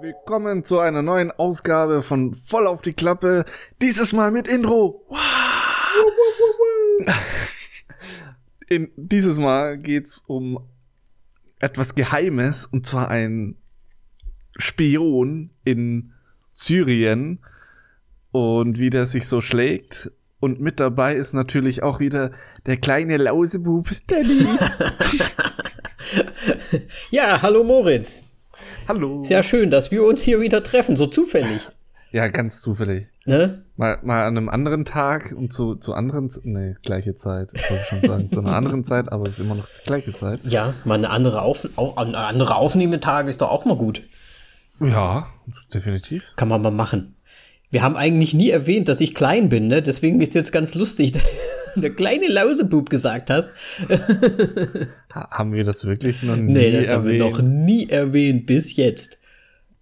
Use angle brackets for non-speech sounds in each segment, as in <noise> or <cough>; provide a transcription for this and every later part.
Willkommen zu einer neuen Ausgabe von Voll auf die Klappe. Dieses Mal mit Intro. Wow. In, dieses Mal geht's um etwas Geheimes und zwar ein Spion in Syrien und wie der sich so schlägt. Und mit dabei ist natürlich auch wieder der kleine Lausebub, Danny. <laughs> ja, hallo Moritz. Hallo. Sehr schön, dass wir uns hier wieder treffen, so zufällig. Ja, ganz zufällig. Ne? Mal, mal an einem anderen Tag und zu, zu anderen, nee, gleiche Zeit. Ich wollte schon sagen, zu einer anderen <laughs> Zeit, aber es ist immer noch die gleiche Zeit. Ja, mal eine andere, Auf, au, andere Aufnehmetag ist doch auch mal gut. Ja, definitiv. Kann man mal machen. Wir haben eigentlich nie erwähnt, dass ich klein bin, ne? Deswegen ist jetzt ganz lustig, <laughs> der kleine Lausebub gesagt hat. haben wir das wirklich noch nie Nee, das erwähnt? haben wir noch nie erwähnt bis jetzt.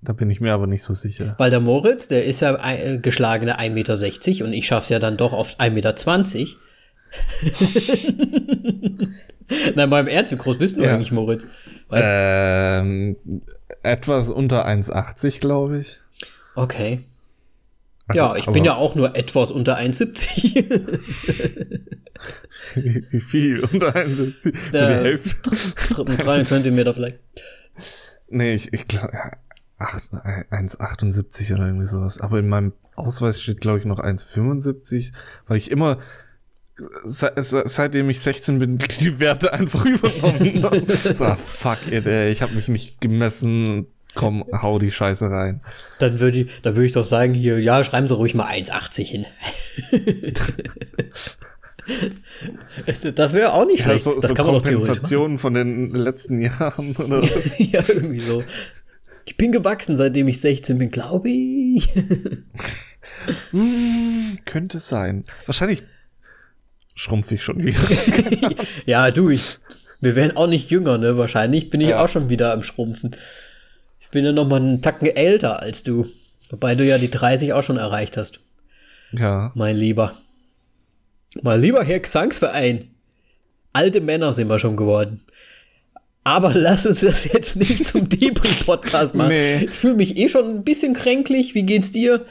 Da bin ich mir aber nicht so sicher. Weil der Moritz, der ist ja äh, geschlagene 1,60 Meter und ich schaff's ja dann doch auf 1,20 Meter. <laughs> Nein, mal im Ernst, wie groß bist du ja. eigentlich, Moritz? Weißt? Ähm, etwas unter 1,80, glaube ich. Okay. Also, ja, ich bin ja auch nur etwas unter 1,70. <laughs> wie, viel? Unter 1,70? So die Hälfte? 3 Zentimeter vielleicht. Nee, ich, ich glaube, 1,78 oder irgendwie sowas. Aber in meinem Ausweis steht, glaube ich, noch 1,75, weil ich immer, se seitdem ich 16 bin, <laughs> die Werte einfach übernommen habe. <laughs> so, fuck it, ey, ich habe mich nicht gemessen. Komm, hau die Scheiße rein. Dann würde ich, dann würde ich doch sagen, hier, ja, schreiben Sie ruhig mal 1,80 hin. <laughs> das wäre auch nicht schlecht. Ja, so, das so kann man Kompensation von den letzten Jahren oder <laughs> was? ja, irgendwie so. Ich bin gewachsen, seitdem ich 16 bin, glaube ich. hm, könnte sein. Wahrscheinlich schrumpfe ich schon wieder. <laughs> ja, du, ich, wir werden auch nicht jünger, ne? Wahrscheinlich bin ich ja. auch schon wieder am Schrumpfen. Ich bin ja noch mal einen Tacken älter als du. Wobei du ja die 30 auch schon erreicht hast. Ja. Mein Lieber. Mein lieber Herr Gesangsverein. Alte Männer sind wir schon geworden. Aber lass uns das jetzt nicht zum <laughs> Debris-Podcast machen. Nee. Ich fühle mich eh schon ein bisschen kränklich. Wie geht's dir?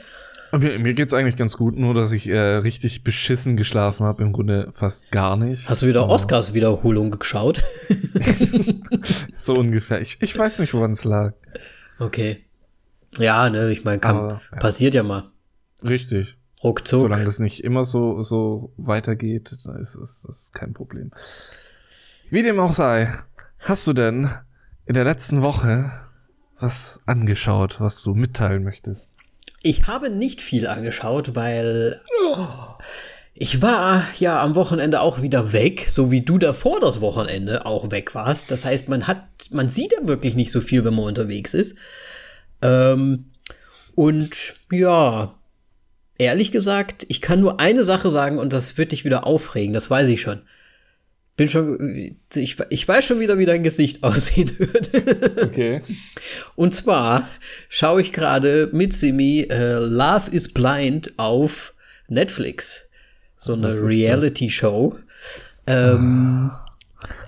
Mir, mir geht's eigentlich ganz gut, nur dass ich äh, richtig beschissen geschlafen habe. Im Grunde fast gar nicht. Hast du wieder Oscars-Wiederholung geschaut? <laughs> so ungefähr. Ich, ich weiß nicht, woran es lag. Okay. Ja, ne, ich meine, ja. passiert ja mal. Richtig. Ruckzuck. Solange das nicht immer so, so weitergeht, ist es kein Problem. Wie dem auch sei. Hast du denn in der letzten Woche was angeschaut, was du mitteilen möchtest? Ich habe nicht viel angeschaut, weil ich war ja am Wochenende auch wieder weg, so wie du davor das Wochenende auch weg warst. Das heißt, man hat, man sieht ja wirklich nicht so viel, wenn man unterwegs ist. Ähm, und ja, ehrlich gesagt, ich kann nur eine Sache sagen und das wird dich wieder aufregen, das weiß ich schon. Bin schon, ich, ich weiß schon wieder, wie dein Gesicht <laughs> aussehen wird. okay. Und zwar schaue ich gerade mit Simi äh, Love is Blind auf Netflix. So eine Reality-Show. Ähm,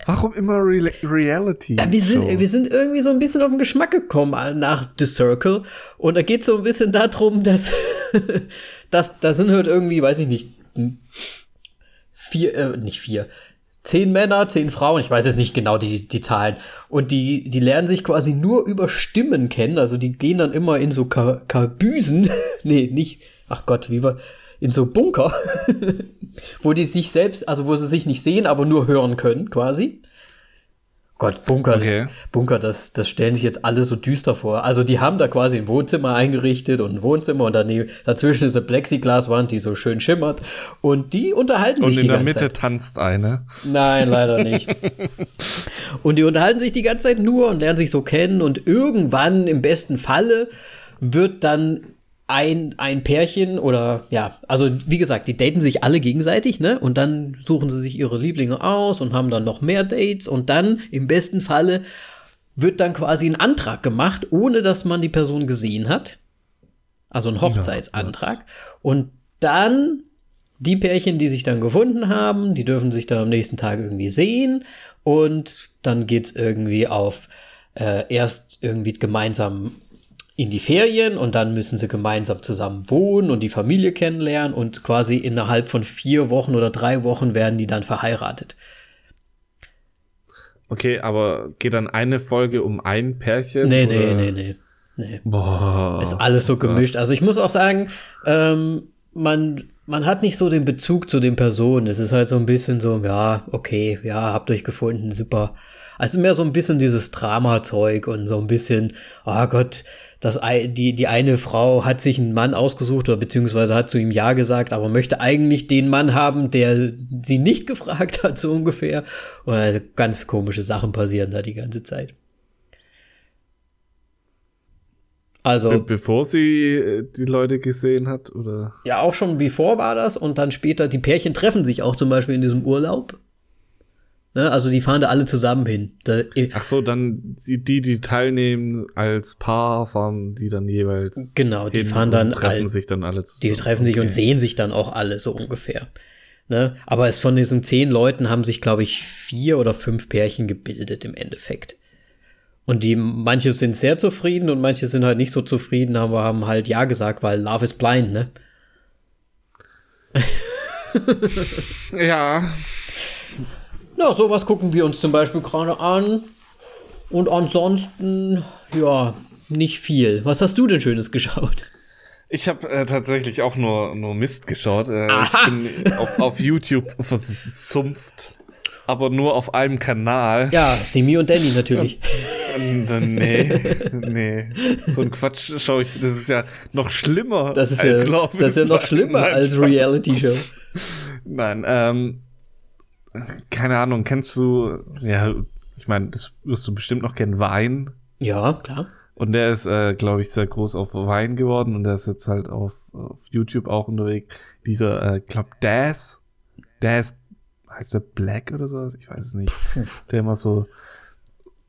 Warum immer Re Reality? Ja, wir, sind, wir sind irgendwie so ein bisschen auf den Geschmack gekommen nach The Circle. Und da geht es so ein bisschen darum, dass, <laughs> dass da sind halt irgendwie, weiß ich nicht, vier, äh, nicht vier, zehn Männer, zehn Frauen, ich weiß jetzt nicht genau die, die Zahlen. Und die, die lernen sich quasi nur über Stimmen kennen. Also die gehen dann immer in so Ka Kabüsen. <laughs> nee, nicht, ach Gott, wie war, in so Bunker, <laughs> wo die sich selbst, also wo sie sich nicht sehen, aber nur hören können, quasi. Gott, Bunker, okay. Bunker, das, das stellen sich jetzt alle so düster vor. Also die haben da quasi ein Wohnzimmer eingerichtet und ein Wohnzimmer und daneben, dazwischen ist eine Plexiglaswand, die so schön schimmert und die unterhalten und sich die ganze Zeit. Und in der Mitte tanzt eine. Nein, leider nicht. <laughs> und die unterhalten sich die ganze Zeit nur und lernen sich so kennen und irgendwann im besten Falle wird dann ein, ein Pärchen oder ja, also wie gesagt, die daten sich alle gegenseitig, ne? Und dann suchen sie sich ihre Lieblinge aus und haben dann noch mehr Dates und dann im besten Falle wird dann quasi ein Antrag gemacht, ohne dass man die Person gesehen hat. Also ein Hochzeitsantrag. Und dann die Pärchen, die sich dann gefunden haben, die dürfen sich dann am nächsten Tag irgendwie sehen und dann geht's irgendwie auf äh, erst irgendwie gemeinsam in die Ferien und dann müssen sie gemeinsam zusammen wohnen und die Familie kennenlernen und quasi innerhalb von vier Wochen oder drei Wochen werden die dann verheiratet. Okay, aber geht dann eine Folge um ein Pärchen? Nee, oder? nee, nee, nee. nee. Boah. Ist alles so gemischt. Also ich muss auch sagen, ähm, man, man hat nicht so den Bezug zu den Personen. Es ist halt so ein bisschen so, ja, okay, ja, habt euch gefunden, super. Also mehr so ein bisschen dieses Drama-Zeug und so ein bisschen, oh Gott, das, die, die eine Frau hat sich einen Mann ausgesucht oder beziehungsweise hat zu ihm Ja gesagt, aber möchte eigentlich den Mann haben, der sie nicht gefragt hat, so ungefähr. Und also ganz komische Sachen passieren da die ganze Zeit. Also. Be bevor sie äh, die Leute gesehen hat, oder? Ja, auch schon bevor war das und dann später, die Pärchen treffen sich auch zum Beispiel in diesem Urlaub. Ne, also die fahren da alle zusammen hin. Da, Ach so, dann die, die, teilnehmen als Paar, fahren die dann jeweils. Genau, die fahren dann. Treffen all, sich dann alle zusammen. Die treffen okay. sich und sehen sich dann auch alle so ungefähr. Ne? Aber es von diesen zehn Leuten haben sich, glaube ich, vier oder fünf Pärchen gebildet im Endeffekt. Und die, manche sind sehr zufrieden und manche sind halt nicht so zufrieden, aber haben halt Ja gesagt, weil Love is blind, ne? ja. Na, sowas gucken wir uns zum Beispiel gerade an. Und ansonsten, ja, nicht viel. Was hast du denn Schönes geschaut? Ich habe äh, tatsächlich auch nur, nur Mist geschaut. Äh, ich bin auf, auf YouTube versumpft aber nur auf einem Kanal. Ja, Simi und Danny natürlich. nee, nee. So ein Quatsch schaue ich. Das ist ja noch schlimmer. Das ist, als ja, Love das ist ja noch schlimmer Nein, als Reality-Show. Nein, ähm, keine Ahnung, kennst du, ja, ich meine, das wirst du bestimmt noch kennen, Wein. Ja, klar. Und der ist, äh, glaube ich, sehr groß auf Wein geworden und der ist jetzt halt auf, auf YouTube auch unterwegs. Dieser, äh, glaub, Daz, Daz heißt der Black oder so? Ich weiß es nicht. Der immer so,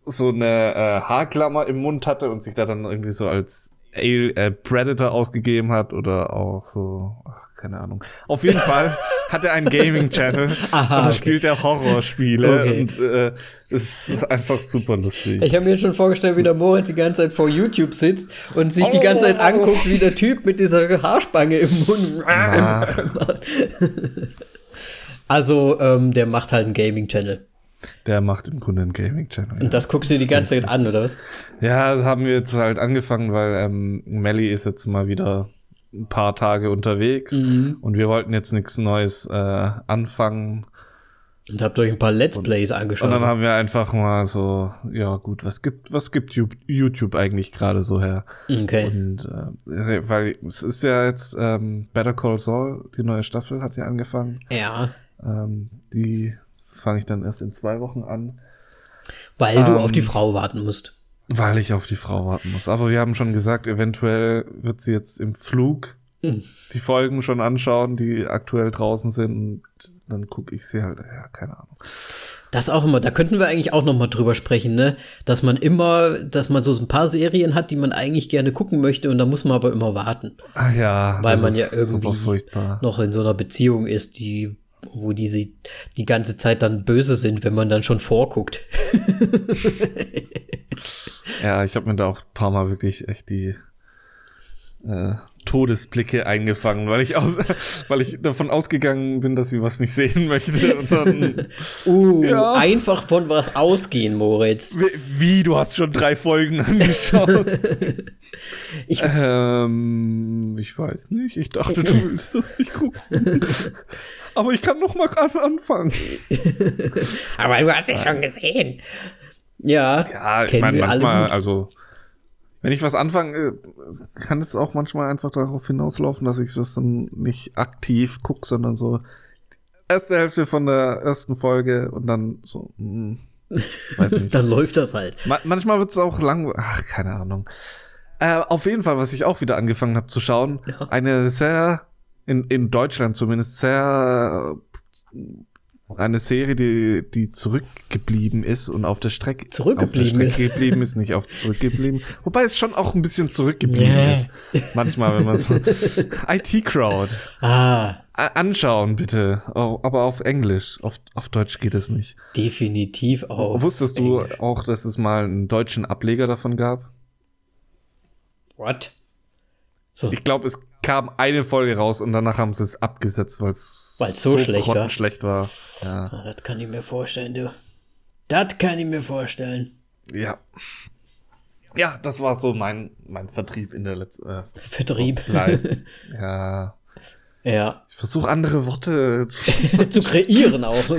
so eine äh, Haarklammer im Mund hatte und sich da dann irgendwie so als Ale, äh, Predator ausgegeben hat oder auch so, ach, keine Ahnung. Auf jeden Fall hat er einen Gaming-Channel <laughs> und da okay. spielt er Horrorspiele okay. und äh, es ist einfach super lustig. Ich habe mir schon vorgestellt, wie der Moritz die ganze Zeit vor YouTube sitzt und sich oh, die ganze Zeit oh. anguckt, wie der Typ mit dieser Haarspange im Mund. Also, ähm, der macht halt einen Gaming-Channel. Der macht im Grunde einen Gaming-Channel. Und das guckst du dir die ganze Zeit an, oder was? Ja, das haben wir jetzt halt angefangen, weil ähm, Melly ist jetzt mal wieder ein paar Tage unterwegs mhm. und wir wollten jetzt nichts Neues äh, anfangen. Und habt euch ein paar Let's Plays angeschaut. Und dann haben wir einfach mal so, ja gut, was gibt, was gibt YouTube eigentlich gerade so her? Okay. Und äh, weil es ist ja jetzt ähm, Better Call Saul, die neue Staffel hat ja angefangen. Ja. Ähm, die fange ich dann erst in zwei Wochen an. Weil ähm, du auf die Frau warten musst. Weil ich auf die Frau warten muss. Aber wir haben schon gesagt, eventuell wird sie jetzt im Flug hm. die Folgen schon anschauen, die aktuell draußen sind. Und dann gucke ich sie halt, ja, keine Ahnung. Das auch immer, da könnten wir eigentlich auch noch mal drüber sprechen, ne? Dass man immer, dass man so ein paar Serien hat, die man eigentlich gerne gucken möchte und da muss man aber immer warten. Ach ja, weil man ja irgendwie noch in so einer Beziehung ist, die wo die sie die ganze Zeit dann böse sind, wenn man dann schon vorguckt. ja, ich habe mir da auch ein paar Mal wirklich echt die äh, Todesblicke eingefangen, weil ich aus, <laughs> weil ich davon ausgegangen bin, dass sie was nicht sehen möchte. Dann, <laughs> uh, ja. einfach von was ausgehen, Moritz. Wie, wie, du hast schon drei Folgen <laughs> angeschaut? ich, ähm, ich weiß nicht. Ich dachte, du willst das nicht gucken. Aber ich kann noch mal gerade anfangen. Aber du hast es schon gesehen. Ja, ja ich meine, manchmal, also wenn ich was anfange, kann es auch manchmal einfach darauf hinauslaufen, dass ich das dann nicht aktiv gucke, sondern so die erste Hälfte von der ersten Folge und dann so, mh, hm, weiß <laughs> nicht. dann läuft das halt. Ma manchmal wird es auch lang, ach, keine Ahnung. Äh, auf jeden Fall, was ich auch wieder angefangen habe zu schauen, ja. eine sehr, in, in Deutschland zumindest, sehr eine Serie, die, die zurückgeblieben ist und auf der Strecke zurückgeblieben auf der Strecke geblieben ist, nicht auf zurückgeblieben. <laughs> Wobei es schon auch ein bisschen zurückgeblieben yeah. ist. Manchmal, wenn man so <laughs> IT Crowd. Ah. anschauen, bitte. Oh, aber auf Englisch. Auf, auf Deutsch geht es nicht. Definitiv auch. Wusstest du auch, dass es mal einen deutschen Ableger davon gab? What? So. Ich glaube, es kam eine Folge raus und danach haben sie es abgesetzt, weil es so, so schlecht war. schlecht war. Ja. Ah, das kann ich mir vorstellen, du. Das kann ich mir vorstellen. Ja. Ja, das war so mein, mein Vertrieb in der letzten. Äh, Vertrieb. <laughs> <laughs> ja. Ja. Ich versuche andere Worte <laughs> zu, zu kreieren auch.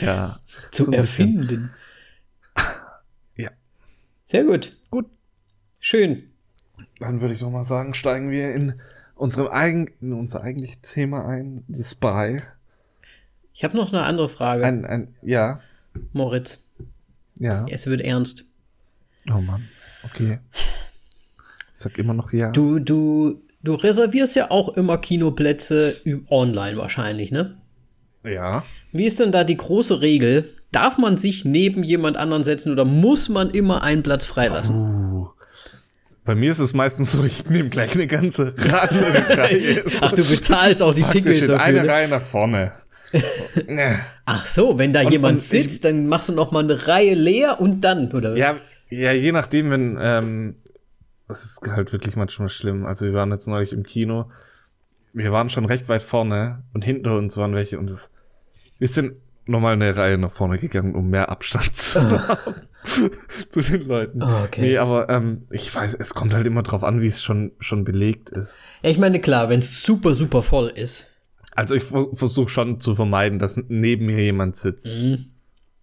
ja. Zu so erfinden. Ja. Sehr gut. Gut. Schön. Dann würde ich doch mal sagen, steigen wir in unserem eigen, in unser eigentliches Thema ein, The Spy. Ich habe noch eine andere Frage. Ein, ein, ja. Moritz. Ja. Es wird ernst. Oh Mann. Okay. Ich sag immer noch ja. Du, du, du reservierst ja auch immer Kinoplätze online wahrscheinlich, ne? Ja. Wie ist denn da die große Regel? Darf man sich neben jemand anderen setzen oder muss man immer einen Platz freilassen? Uh. Bei mir ist es meistens so, ich nehme gleich eine ganze <laughs> Reihe. Ach, du bezahlst auch die Tickets dafür. Eine ne? Reihe nach vorne. <laughs> Ach so, wenn da und, jemand und sitzt, ich, dann machst du noch mal eine Reihe leer und dann, oder? Ja, ja, je nachdem, wenn, ähm, das ist halt wirklich manchmal schlimm. Also wir waren jetzt neulich im Kino. Wir waren schon recht weit vorne und hinter uns waren welche und es, wir sind nochmal eine Reihe nach vorne gegangen, um mehr Abstand zu haben <laughs> zu den Leuten. Oh, okay. Nee, aber ähm, ich weiß, es kommt halt immer drauf an, wie es schon, schon belegt ist. Ja, ich meine, klar, wenn es super, super voll ist. Also ich versuche schon zu vermeiden, dass neben mir jemand sitzt. Mhm.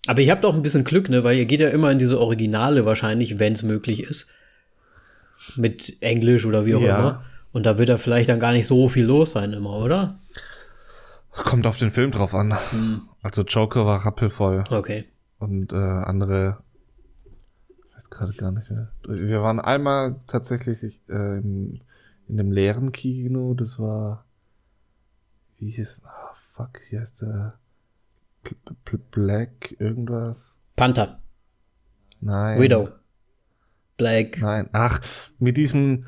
Aber ihr habt auch ein bisschen Glück, ne? Weil ihr geht ja immer in diese Originale wahrscheinlich, wenn es möglich ist. Mit Englisch oder wie auch ja. immer. Und da wird ja vielleicht dann gar nicht so viel los sein immer, oder? Kommt auf den Film drauf an. Hm. Also Joker war rappelvoll. Okay. Und äh, andere weiß gerade gar nicht mehr. Wir waren einmal tatsächlich äh, in, in einem leeren Kino, das war wie hieß, oh, fuck, wie heißt der? Black irgendwas? Panther. Nein. Widow. Black. Nein. Ach, mit diesem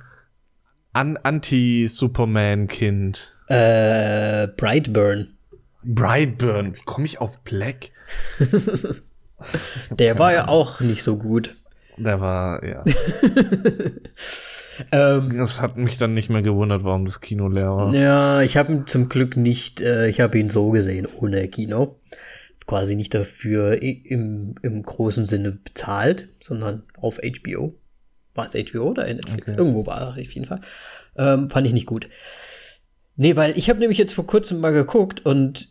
An Anti-Superman-Kind. Äh, Brightburn. Brightburn. Wie komme ich auf Black? <laughs> Der war ja auch nicht so gut. Der war, ja. <laughs> ähm, das hat mich dann nicht mehr gewundert, warum das Kino leer war. Ja, ich habe ihn zum Glück nicht, äh, ich habe ihn so gesehen, ohne Kino. Quasi nicht dafür im, im großen Sinne bezahlt, sondern auf HBO. War es HBO oder Netflix? Okay. Irgendwo war er auf jeden Fall. Ähm, fand ich nicht gut. Nee, weil ich habe nämlich jetzt vor kurzem mal geguckt und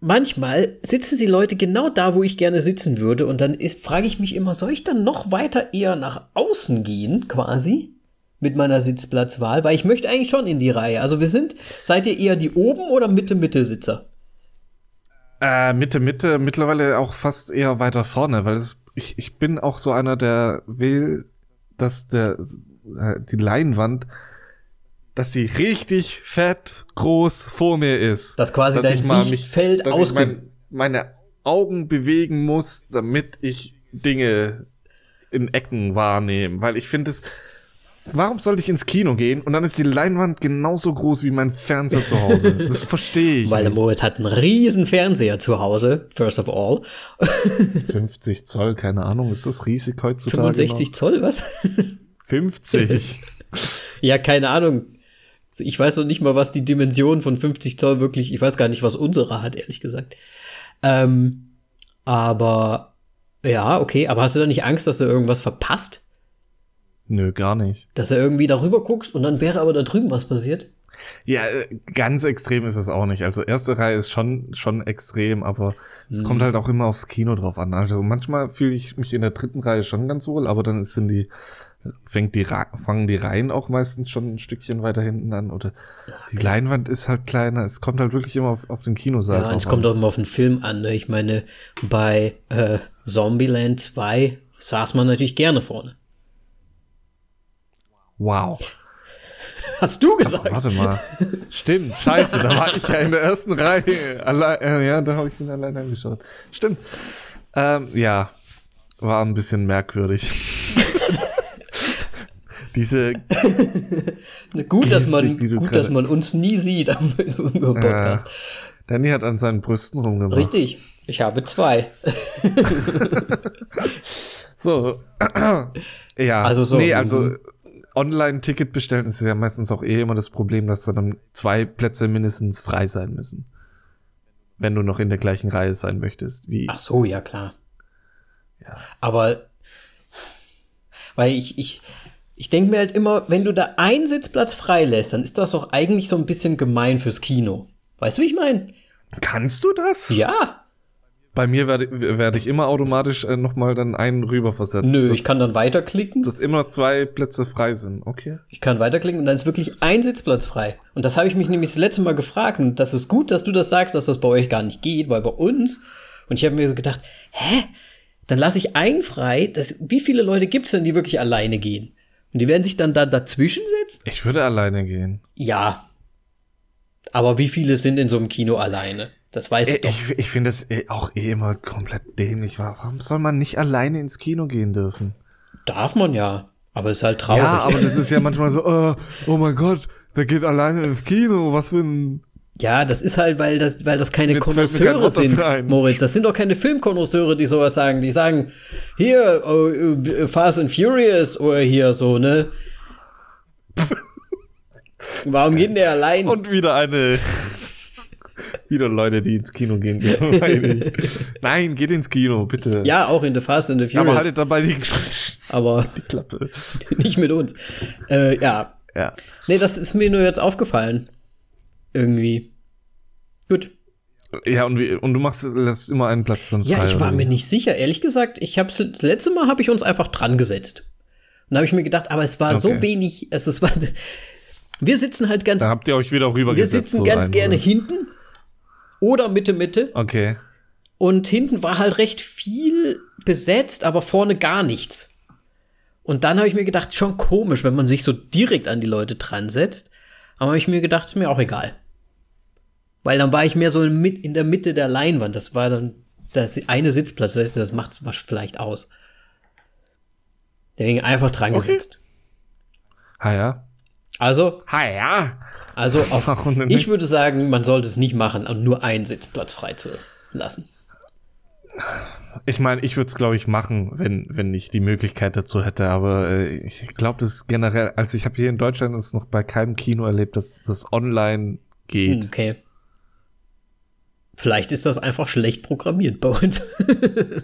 manchmal sitzen die Leute genau da, wo ich gerne sitzen würde. Und dann frage ich mich immer, soll ich dann noch weiter eher nach außen gehen, quasi? Mit meiner Sitzplatzwahl, weil ich möchte eigentlich schon in die Reihe. Also wir sind, seid ihr eher die oben oder Mitte-Mitte-Sitzer? Äh, Mitte, Mitte, mittlerweile auch fast eher weiter vorne, weil es, ich, ich bin auch so einer, der will, dass der, äh, die Leinwand dass sie richtig fett groß vor mir ist. Dass quasi dass dein Sichtfeld aus mein, meine Augen bewegen muss, damit ich Dinge in Ecken wahrnehme. Weil ich finde es. Warum sollte ich ins Kino gehen und dann ist die Leinwand genauso groß wie mein Fernseher zu Hause? <laughs> Das verstehe ich. Weil der Moritz hat einen riesen Fernseher zu Hause, first of all. <laughs> 50 Zoll, keine Ahnung, ist das riesig heutzutage? 65 noch? Zoll, was? 50. <laughs> ja, keine Ahnung. Ich weiß noch nicht mal, was die Dimension von 50 Zoll wirklich, ich weiß gar nicht, was unsere hat, ehrlich gesagt. Ähm, aber ja, okay, aber hast du da nicht Angst, dass du irgendwas verpasst? Nö, gar nicht. Dass du irgendwie darüber guckst und dann wäre aber da drüben was passiert? Ja, äh, ganz extrem ist es auch nicht. Also erste Reihe ist schon schon extrem, aber es hm. kommt halt auch immer aufs Kino drauf an. Also manchmal fühle ich mich in der dritten Reihe schon ganz wohl, aber dann sind die fängt die fangen die Reihen auch meistens schon ein Stückchen weiter hinten an oder die Leinwand ist halt kleiner. Es kommt halt wirklich immer auf, auf den Kinosaal. Ja, es kommt auch immer auf den Film an. Ne? Ich meine, bei äh, Zombieland 2 saß man natürlich gerne vorne. Wow. Hast du gesagt? Aber warte mal. Stimmt, scheiße, da war ich ja in der ersten Reihe. Allein, äh, ja, da habe ich den allein angeschaut. Stimmt. Ähm, ja, war ein bisschen merkwürdig. <laughs> Diese, <laughs> gut, dass man, Gestik, die du gut, dass man uns nie sieht am <laughs> Podcast. Danny hat an seinen Brüsten rumgemacht. Richtig. Ich habe zwei. <laughs> So. <clears throat> ja. Also so, Nee, also mhm. Online-Ticket bestellen ist ja meistens auch eh immer das Problem, dass dann zwei Plätze mindestens frei sein müssen. Wenn du noch in der gleichen Reihe sein möchtest, wie. Ach so, ja klar. Ja. Aber weil ich, ich, ich denke mir halt immer, wenn du da einen Sitzplatz frei lässt, dann ist das doch eigentlich so ein bisschen gemein fürs Kino. Weißt du, wie ich meine? Kannst du das? Ja. Bei mir werde, werde ich immer automatisch äh, nochmal dann einen rüberversetzt. Nö, dass, ich kann dann weiterklicken. dass immer zwei Plätze frei sind. Okay. Ich kann weiterklicken und dann ist wirklich ein Sitzplatz frei. Und das habe ich mich nämlich das letzte Mal gefragt. Und das ist gut, dass du das sagst, dass das bei euch gar nicht geht, weil bei uns. Und ich habe mir so gedacht, hä? Dann lasse ich einen frei. Das, wie viele Leute gibt es denn, die wirklich alleine gehen? Und die werden sich dann da dazwischen setzen? Ich würde alleine gehen. Ja. Aber wie viele sind in so einem Kino alleine? Das Äh, doch. Ich, ich finde das auch eh immer komplett dämlich. Warum soll man nicht alleine ins Kino gehen dürfen? Darf man ja. Aber ist halt traurig. Ja, aber das ist ja manchmal so, <laughs> äh, oh mein Gott, der geht alleine ins Kino. Was für ein. Ja, das ist halt, weil das, weil das keine Konnoisseure sind, ein. Moritz. Das sind doch keine Filmkonnoisseure, die sowas sagen. Die sagen, hier, oh, äh, Fast and Furious oder hier so, ne? <laughs> Warum geht der allein? Und wieder eine. wieder Leute, die ins Kino gehen. <laughs> Nein, geht ins Kino, bitte. ja, auch in The Fast and the aber Furious. haltet dabei die aber <laughs> Klappe. nicht mit uns. Äh, ja. Ja. Nee, das ist mir nur jetzt aufgefallen. Irgendwie. Gut. Ja, und, wie, und du machst, lässt immer einen Platz dann frei. Ja, ich war mir nicht sicher. Ehrlich gesagt, ich habe das letzte Mal habe ich uns einfach dran gesetzt. Und da habe ich mir gedacht, aber es war so Okay. wenig, also es war wir sitzen halt ganz Da habt ihr euch wieder wir rübergesetzt. sitzen so ganz rein, gerne oder? hinten oder Mitte Mitte Okay. und hinten war halt recht viel besetzt, aber vorne gar nichts. Und dann habe ich mir gedacht, schon komisch, wenn man sich so direkt an die Leute dran setzt. Aber habe ich mir gedacht, mir auch egal. Weil dann war ich mehr so in, der Mitte der Leinwand. Das war dann das eine Sitzplatz. Weißt du, das macht es vielleicht aus. Deswegen einfach dran Okay. gesetzt. Ha ja. Also, Ha ja. also <laughs> auf, ich würde sagen, man sollte es nicht machen, um nur einen Sitzplatz frei zu lassen. Ich meine, ich würde es, glaube ich, machen, wenn, wenn ich die Möglichkeit dazu hätte. Aber äh, ich glaube, das ist generell, also ich habe hier in Deutschland es noch bei keinem Kino erlebt, dass das online geht. Okay. Vielleicht ist das einfach schlecht programmiert bei uns. <laughs>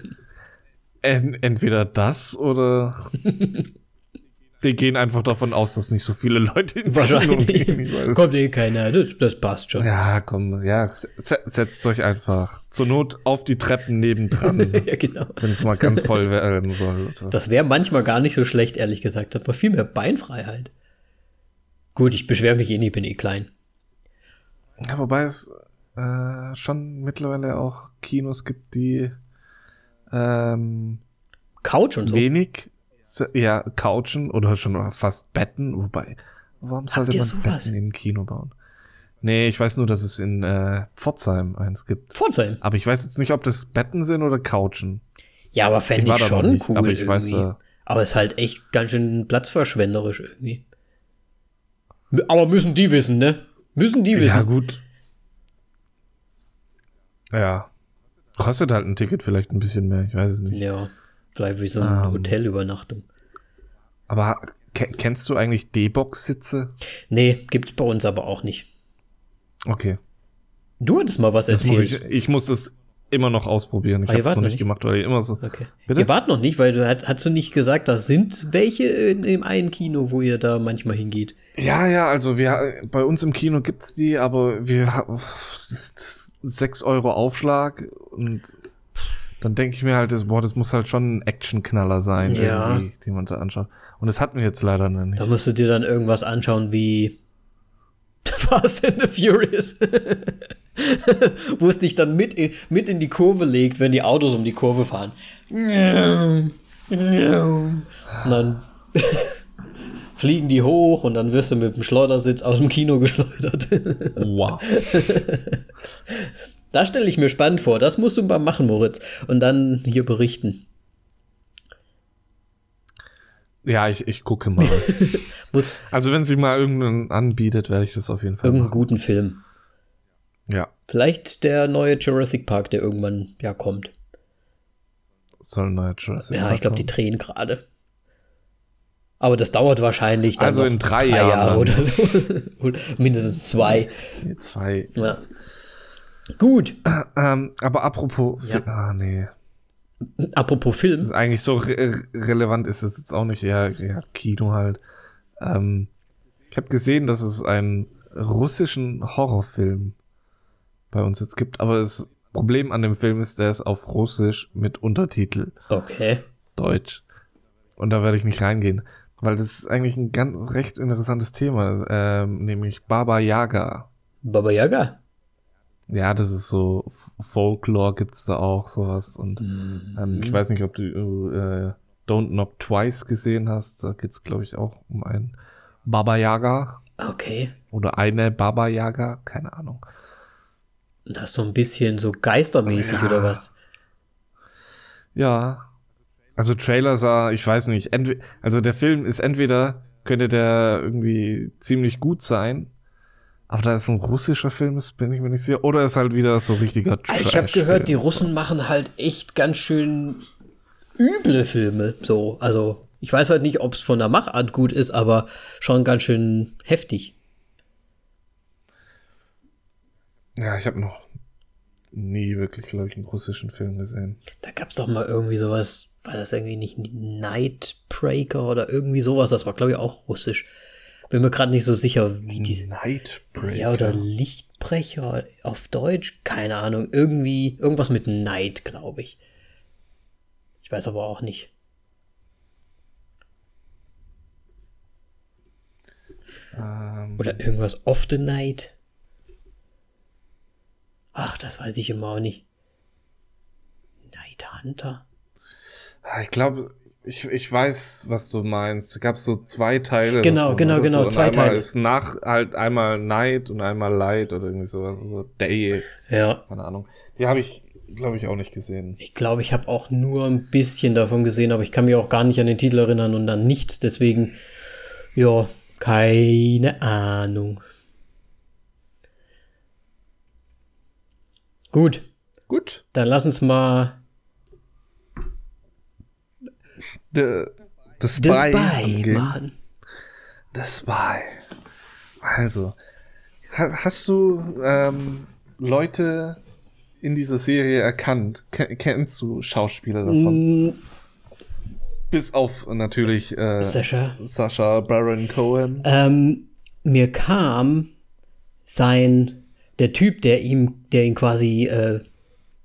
En, entweder das oder <laughs> wir gehen einfach davon aus, dass nicht so viele Leute ins Kino gehen. Kommt eh keiner, das, das passt schon. Ja, komm, ja, se- setzt euch einfach zur Not auf die Treppen nebendran, <laughs> Ja, genau. wenn es mal ganz voll werden soll. Das wäre manchmal gar nicht so schlecht, ehrlich gesagt. Hat man viel mehr Beinfreiheit. Gut, ich beschwere mich eh nicht, bin eh klein. Ja, wobei es äh, schon mittlerweile auch Kinos gibt, die ähm, Couch und so. wenig, ja, Couchen oder schon fast Betten, wobei, warum sollte man sowas? Betten in ein Kino bauen? Nee, ich weiß nur, dass es in äh, Pforzheim eins gibt. Pforzheim. Aber ich weiß jetzt nicht, ob das Betten sind oder Couchen. Ja, aber fände Ich ich, schon nicht, cool. aber ich weiß, irgendwie. äh, aber ist halt echt ganz schön platzverschwenderisch irgendwie. Aber müssen die wissen, ne? Müssen die Ja, wissen. gut. Ja. Kostet halt ein Ticket vielleicht ein bisschen mehr, ich weiß es nicht. Ja, vielleicht wie so eine Ähm. Hotelübernachtung. Aber ke kennst du eigentlich D-Box-Sitze? Nee, gibt's bei uns aber auch nicht. Okay. Du hattest mal was Das muss erzählt. ich, ich muss das immer noch ausprobieren. Ich Ah, habe es noch nicht gemacht, weil ich immer so. Okay. Bitte? Ihr wart noch nicht, weil du hat, hast du nicht gesagt, da sind welche in dem einen Kino, wo ihr da manchmal hingeht. Ja, ja, also wir bei uns im Kino gibt's die, aber wir haben 6 Euro Aufschlag und dann denke ich mir halt, das, boah, das muss halt schon ein Actionknaller sein, Ja. den man da anschaut. Und das hatten wir jetzt leider noch nicht. Da musst du dir dann irgendwas anschauen wie <laughs> Fast and the Furious. <laughs> Wo es dich dann mit in, mit in die Kurve legt, wenn die Autos um die Kurve fahren. <laughs> Und dann fliegen die hoch und dann wirst du mit dem Schleudersitz aus dem Kino <laughs> geschleudert. Wow. <laughs> Das stelle ich mir spannend vor. Das musst du mal machen, Moritz. Und dann hier berichten. Ja, ich, ich gucke mal. <laughs> Also wenn sie mal irgendeinen anbietet, werde ich das auf jeden Fall irgendeinen machen. guten Film. Ja, Vielleicht der neue Jurassic Park, der irgendwann ja kommt. soll ein neuer Jurassic Ja, Park ich glaube, die drehen gerade. Aber das dauert wahrscheinlich dann Also in drei Jahre Jahren oder so. <laughs> oder mindestens zwei. Zwei. Ja. Gut. Ähm, aber apropos, Ja. Ah nee, Apropos das Film. ist eigentlich so re relevant ist es jetzt auch nicht. Ja, ja Kino halt. Ähm, ich habe gesehen, dass es einen russischen Horrorfilm bei uns jetzt gibt, aber das Problem an dem Film ist, der ist auf Russisch mit Untertitel Okay. Deutsch. Und da werde ich nicht reingehen, weil das ist eigentlich ein ganz recht interessantes Thema, ähm, nämlich Baba Yaga. Baba Yaga. Ja, das ist so Folklore gibt's da auch sowas und ähm, ich weiß nicht, ob du äh, Don't Knock Twice gesehen hast. Da geht's glaube ich auch um einen Baba Yaga Okay. oder eine Baba Yaga, keine Ahnung. Das ist so ein bisschen so geistermäßig Ja. oder was? Ja. Also Trailer sah, ich weiß nicht, also der Film ist entweder könnte der irgendwie ziemlich gut sein, aber da es ein russischer Film ist, bin ich mir nicht sicher. Oder ist halt wieder so richtiger Trash. Ich habe gehört, die Russen machen halt echt ganz schön üble Filme. So, also ich weiß halt nicht, ob es von der Machart gut ist, aber schon ganz schön heftig. Ja, ich habe noch nie wirklich, glaube ich, einen russischen Film gesehen. Da gab es doch mal irgendwie sowas, war das irgendwie nicht Nightbreaker oder irgendwie sowas? Das war, glaube ich, auch russisch. Bin mir gerade nicht so sicher, wie die. Nightbreaker. Ja, oder Lichtbrecher auf Deutsch? Keine Ahnung. Irgendwie, irgendwas mit Night, glaube ich. Ich weiß aber auch nicht. Ähm, Oder irgendwas off the night. Ach, das weiß ich immer auch nicht. Night Hunter? Ah, ich glaube, ich, ich weiß, was du meinst. Es gab so zwei Teile. Genau, genau, oder genau, So. Zwei einmal Teile. ist nach halt einmal Night und einmal Light oder irgendwie sowas. So Day, Ja. keine Ahnung. Die habe ich, glaube ich, auch nicht gesehen. Ich glaube, ich habe auch nur ein bisschen davon gesehen, aber ich kann mich auch gar nicht an den Titel erinnern und an nichts. Deswegen, ja, keine Ahnung. Gut, Gut. dann lass uns mal The, the Spy, The Spy machen. The Spy. Also, ha, hast du ähm, Leute in dieser Serie erkannt? Ken, kennst du Schauspieler davon? Mm, Bis auf natürlich äh, Sascha. Sascha Baron Cohen. Ähm, mir kam sein, der Typ, der ihm, der ihn quasi äh,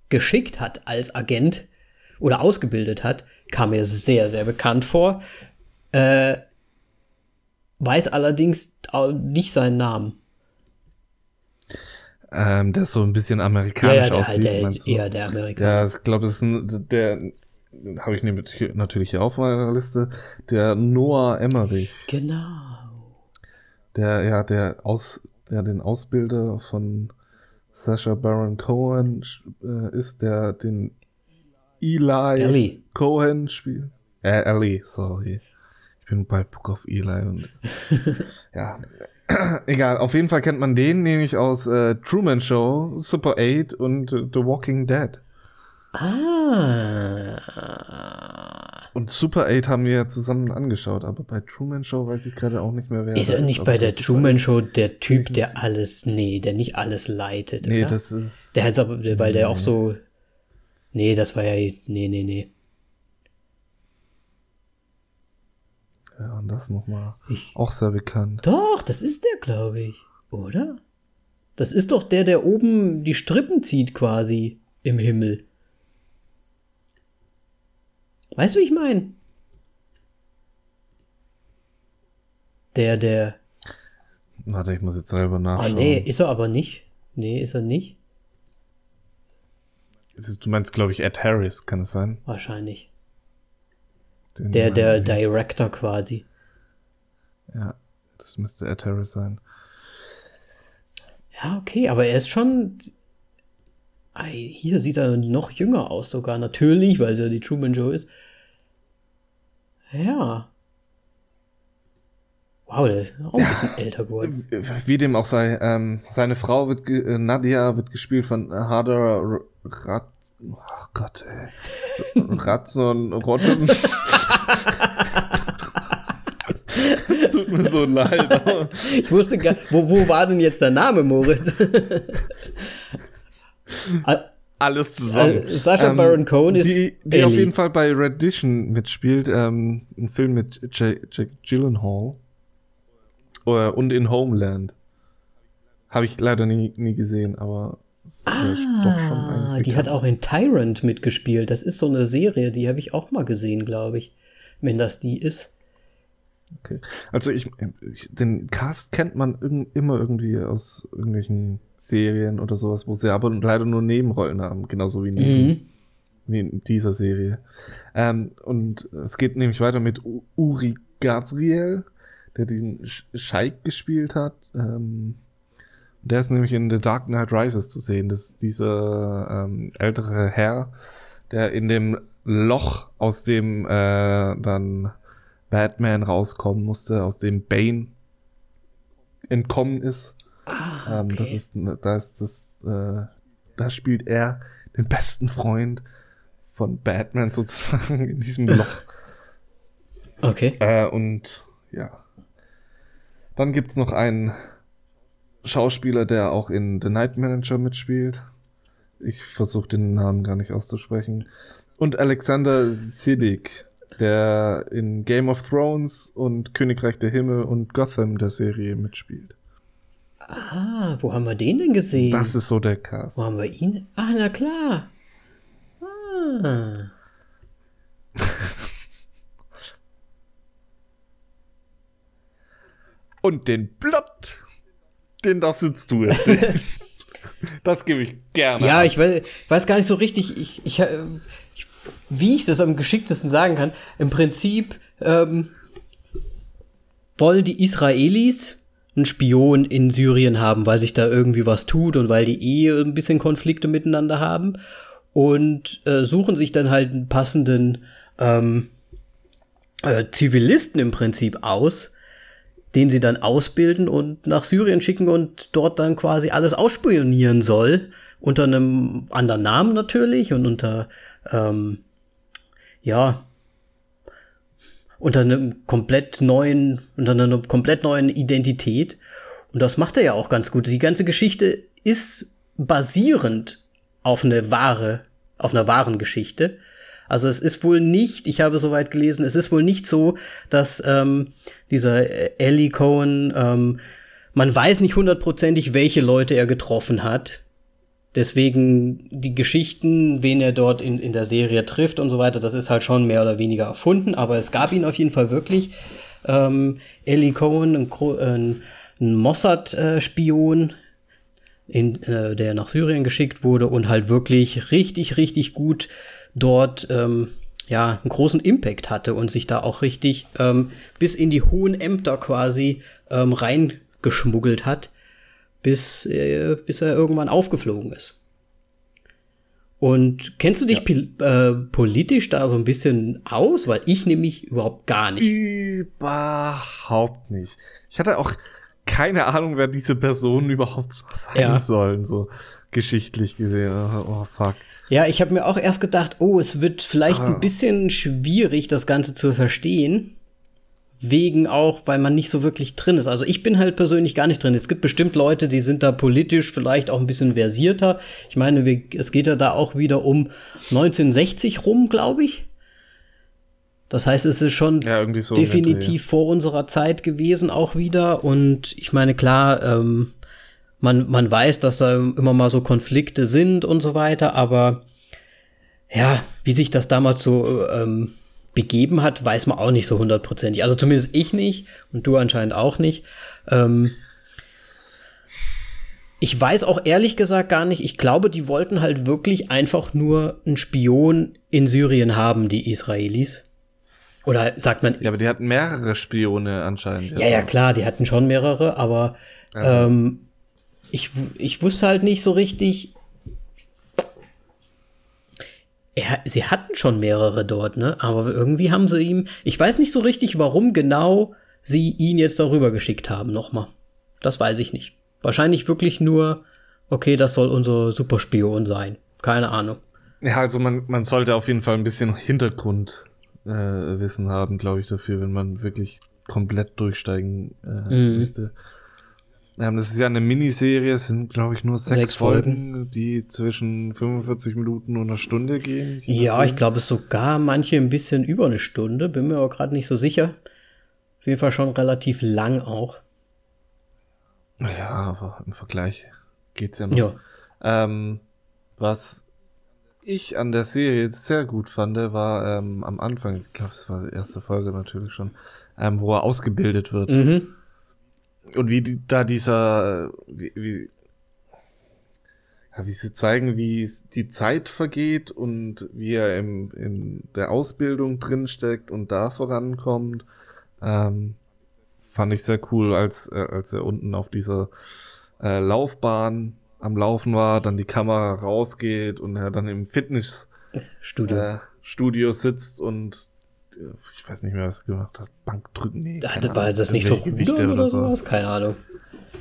geschickt hat als Agent oder ausgebildet hat, kam mir sehr, sehr bekannt vor. Äh, weiß allerdings nicht seinen Namen. Ähm, der so ein bisschen Ja, amerikanisch ja, der, aussieht. halt, der, meinst du? eher der Amerikaner. Ja, ich glaube, das ist ein, der, habe ich natürlich hier auf meiner Liste, der Noah Emmerich, Genau. der, ja, der aus, der den Ausbilder von Sasha Baron Cohen äh, ist, der den Eli Ellie. Cohen spielt. Äh, Ellie, sorry. Ich bin bei Book of Eli und <laughs> ja. <clears throat> Egal, auf jeden Fall kennt man den nämlich aus äh, Truman Show, Super 8 und äh, The Walking Dead. Ah. Und Super 8 haben wir ja zusammen angeschaut, aber bei Truman Show weiß ich gerade auch nicht mehr, wer Ist er nicht bei der Truman 8 Show der Typ, der alles, nee, der nicht alles leitet, Nee, oder? das ist. Der heißt aber, weil der auch so. Nee, das war ja. Nee, nee, nee. Ja, und das nochmal. Auch sehr bekannt. doch, das ist der, glaube ich. Oder? Das ist doch der, der oben die Strippen zieht, quasi im Himmel. Weißt du, wie ich meine? Der, der. Warte, ich muss jetzt selber Ah, nachschauen. nee, ist er aber nicht. Nee, ist er nicht. Du meinst, glaube ich, Ed Harris, kann es sein? Wahrscheinlich. Den Der, der ich. Director quasi. Ja, das müsste Ed Harris sein. Ja, okay, aber er ist schon. Hier sieht er noch jünger aus, sogar natürlich, weil es ja die Truman Show ist. Ja. Wow, der ist auch ein bisschen älter geworden. Wie dem auch sei, ähm, seine Frau wird, äh, Nadia wird gespielt von Hadar Rat, oh Gott, ey. <laughs> Ratson Rotten. <laughs> Tut mir so leid. Ich wusste gar wo, wo war denn jetzt der Name, Moritz? <laughs> Alles zusammen. Äh, Sacha Baron Cohen ist Die, die auf Ellie. jeden Fall bei Redition mitspielt. Ähm, ein Film mit Jake Gyllenhaal. Äh, und in Homeland. Habe ich leider nie, nie gesehen, aber Ah, die hat auch in Tyrant mitgespielt. Das ist so eine Serie, die habe ich auch mal gesehen, glaube ich. Wenn das die ist. Okay. Also ich, ich den Cast kennt man irg immer irgendwie aus irgendwelchen Serien oder sowas, wo sie aber leider nur Nebenrollen haben, genauso wie in, diesem, Mhm. wie in dieser Serie. Ähm, und es geht nämlich weiter mit U Uri Gabriel, der den Sch- Scheik gespielt hat. Ähm, der ist nämlich in The Dark Knight Rises zu sehen. Das ist dieser ähm, ältere Herr, der in dem Loch, aus dem äh, dann Batman rauskommen musste, aus dem Bane entkommen ist. Ah, Ähm, das okay. ist, da ist das, äh, da spielt er den besten Freund von Batman sozusagen in diesem Loch. Okay. Äh, und ja. Dann gibt's noch einen Schauspieler, der auch in The Night Manager mitspielt. Ich versuche den Namen gar nicht auszusprechen. Und Alexander Siddig, der in Game of Thrones und Königreich der Himmel und Gotham der Serie mitspielt. Ah, wo haben wir den denn gesehen? Das ist so der Cast. wo haben wir ihn? Ah, na klar. Ah. Und den Plot, den darfst jetzt du erzählen. <laughs> das gebe ich gerne. Ja, ich weiß, weiß gar nicht so richtig, ich, ich, äh, ich, wie ich das am geschicktesten sagen kann. Im Prinzip ähm, wollen die Israelis einen Spion in Syrien haben, weil sich da irgendwie was tut und weil die eh ein bisschen Konflikte miteinander haben und äh, suchen sich dann halt einen passenden ähm, äh, Zivilisten im Prinzip aus, den sie dann ausbilden und nach Syrien schicken und dort dann quasi alles ausspionieren soll. Unter einem anderen Namen natürlich und unter, ähm, ja, unter einem komplett neuen, unter einer komplett neuen Identität. Und das macht er ja auch ganz gut. Die ganze Geschichte ist basierend auf eine wahre, auf einer wahren Geschichte. Also es ist wohl nicht, ich habe soweit gelesen, es ist wohl nicht so, dass ähm, dieser äh, Ellie Cohen, ähm, man weiß nicht hundertprozentig, welche Leute er getroffen hat. Deswegen die Geschichten, wen er dort in, in der Serie trifft und so weiter, das ist halt schon mehr oder weniger erfunden, aber es gab ihn auf jeden Fall wirklich. Ähm, Ellie Cohen, ein, äh, ein, ein Mossad-Spion, in, äh, der nach Syrien geschickt wurde und halt wirklich richtig, richtig gut dort ähm, ja, einen großen Impact hatte und sich da auch richtig ähm, bis in die hohen Ämter quasi ähm, reingeschmuggelt hat, bis, äh, bis er irgendwann aufgeflogen ist. Und kennst du dich pil- äh, politisch da so ein bisschen aus? Weil ich nämlich überhaupt gar nicht. Überhaupt nicht. Ich hatte auch keine Ahnung, wer diese Personen überhaupt sein Ja. sollen, so geschichtlich gesehen. Oh, oh, fuck. Ja, ich habe mir auch erst gedacht, oh, es wird vielleicht Ah. ein bisschen schwierig, das Ganze zu verstehen. Wegen auch, weil man nicht so wirklich drin ist. Also ich bin halt persönlich gar nicht drin. Es gibt bestimmt Leute, die sind da politisch vielleicht auch ein bisschen versierter. Ich meine, es geht ja da auch wieder um 1960 rum, glaube ich. Das heißt, es ist schon Ja, so. definitiv vor unserer Zeit gewesen auch wieder. Und ich meine, klar, ähm, man, man weiß, dass da immer mal so Konflikte sind und so weiter, aber ja, wie sich das damals so ähm, begeben hat, weiß man auch nicht so hundertprozentig. Also zumindest ich nicht und du anscheinend auch nicht. Ähm, ich weiß auch ehrlich gesagt gar nicht, ich glaube, die wollten halt wirklich einfach nur einen Spion in Syrien haben, die Israelis. Oder sagt man. Ja, aber die hatten mehrere Spione anscheinend. ja, ja, klar, die hatten schon mehrere, aber Ja. ähm, ich, ich wusste halt nicht so richtig. Er, sie hatten schon mehrere dort, ne? Aber irgendwie haben sie ihm. Ich weiß nicht so richtig, warum genau sie ihn jetzt darüber geschickt haben, nochmal. Das weiß ich nicht. Wahrscheinlich wirklich nur, okay, das soll unser Superspion sein. Keine Ahnung. Ja, also man, man sollte auf jeden Fall ein bisschen Hintergrundwissen äh, haben, glaube ich, dafür, wenn man wirklich komplett durchsteigen äh, mhm. möchte. Das ist ja eine Miniserie, es sind, glaube ich, nur sechs, sechs Folgen, Folgen, die zwischen 45 Minuten und einer Stunde gehen. Ja, ich glaube, es sogar manche ein bisschen über eine Stunde, bin mir aber gerade nicht so sicher. Auf jeden Fall schon relativ lang auch. Ja, aber im Vergleich geht's ja noch. Ja. Ähm, was ich an der Serie sehr gut fand, war ähm, am Anfang, ich glaube, es war die erste Folge natürlich schon, ähm, wo er ausgebildet wird. Mhm. Und wie die, da dieser, wie, wie, ja, wie sie zeigen, wie die Zeit vergeht und wie er im, in der Ausbildung drinsteckt und da vorankommt, ähm, fand ich sehr cool, als, äh, als er unten auf dieser äh, Laufbahn am Laufen war, dann die Kamera rausgeht und er dann im Fitnessstudio äh, Studio sitzt und ich weiß nicht mehr, was gemacht hat. Bankdrücken, nee. Hatte, war das nicht so Gewichte oder, oder sowas? Keine Ahnung.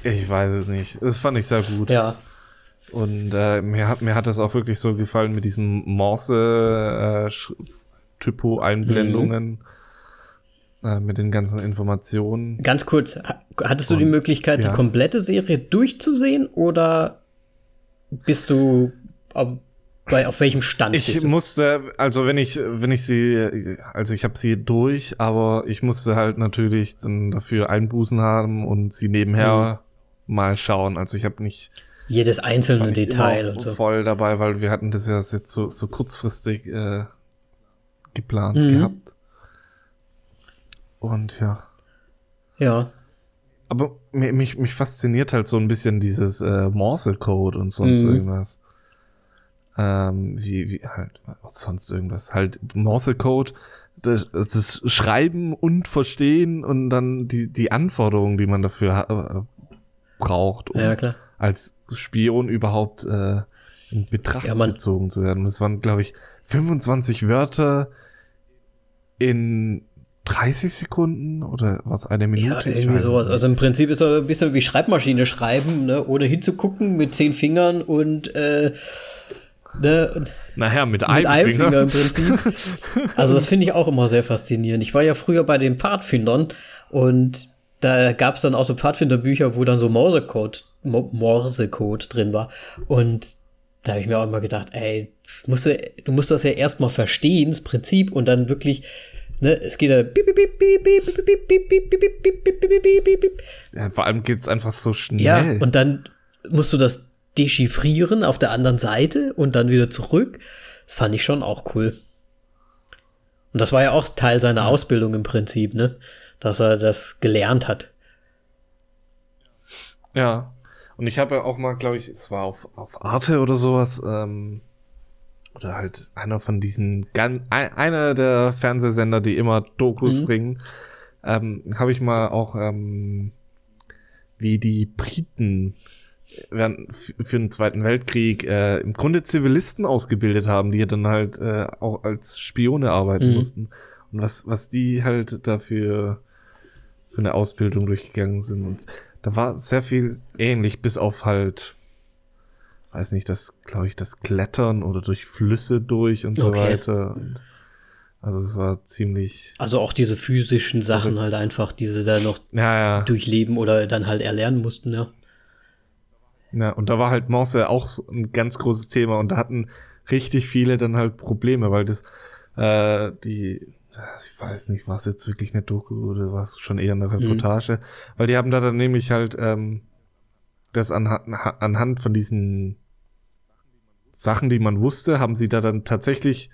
Ich weiß es nicht. Das fand ich sehr gut. Ja. Und äh, mir hat mir hat das auch wirklich so gefallen mit diesem Morse-Typo-Einblendungen. Äh, äh, mit den ganzen Informationen. Ganz kurz, hattest du die Möglichkeit, ja. die komplette Serie durchzusehen oder bist du bei, auf welchem Stand ich musste, also wenn ich, wenn ich sie, also ich habe sie durch, aber ich musste halt natürlich dann dafür Einbußen haben und sie nebenher mhm. mal schauen. Also ich habe nicht jedes einzelne Detail und so voll dabei, weil wir hatten das ja jetzt so, so kurzfristig äh, geplant mhm. gehabt. Und ja. Ja. Aber mich, mich fasziniert halt so ein bisschen dieses äh, Morse-Code und sonst mhm. irgendwas ähm, wie, wie halt sonst irgendwas, halt Morse-Code, das, das Schreiben und Verstehen und dann die, die Anforderungen, die man dafür äh, braucht, um ja, als Spion überhaupt äh, in Betracht ja, gezogen zu werden. Das waren, glaube ich, 25 Wörter in 30 Sekunden oder was eine Minute? Ja, irgendwie sowas. Also im Prinzip ist er ein bisschen wie Schreibmaschine schreiben, ne? ohne hinzugucken, mit zehn Fingern und äh, Ne? Nachher mit, mit einem, einem Finger. Finger im Prinzip. Also das finde ich auch immer sehr faszinierend. Ich war ja früher bei den Pfadfindern und da gab es dann auch so Pfadfinderbücher, wo dann so Morsecode, Morsecode drin war. Und da habe ich mir auch immer gedacht, ey, musst du, du musst das ja erstmal verstehen, das Prinzip, und dann wirklich, ne, es geht ja. Ja, vor allem geht es einfach so schnell. Ja, und dann musst du das dechiffrieren auf der anderen Seite und dann wieder zurück. Das fand ich schon auch cool. Und das war ja auch Teil seiner Ausbildung im Prinzip, ne? Dass er das gelernt hat. Ja. Und ich habe ja auch mal, glaube ich, es war auf, auf Arte oder sowas, ähm, oder halt einer von diesen, einer der Fernsehsender, die immer Dokus mhm. bringen, ähm, habe ich mal auch, ähm, wie die Briten während für den Zweiten Weltkrieg äh, im Grunde Zivilisten ausgebildet haben, die dann halt äh, auch als Spione arbeiten mhm. mussten. Und was, was die halt dafür für eine Ausbildung durchgegangen sind. Und da war sehr viel ähnlich, bis auf halt, weiß nicht, das, glaube ich, das Klettern oder durch Flüsse durch und so weiter. Und also es war ziemlich. Also auch diese physischen Sachen verrückt. halt einfach, diese da noch ja, ja. durchleben oder dann halt erlernen mussten, ja. Ja, und da war halt Morse auch so ein ganz großes Thema und da hatten richtig viele dann halt Probleme, weil das, äh, die, ich weiß nicht, war es jetzt wirklich eine Doku oder war es schon eher eine Reportage, mhm. weil die haben da dann nämlich halt ähm, das anhand, anhand von diesen Sachen, die man wusste, haben sie da dann tatsächlich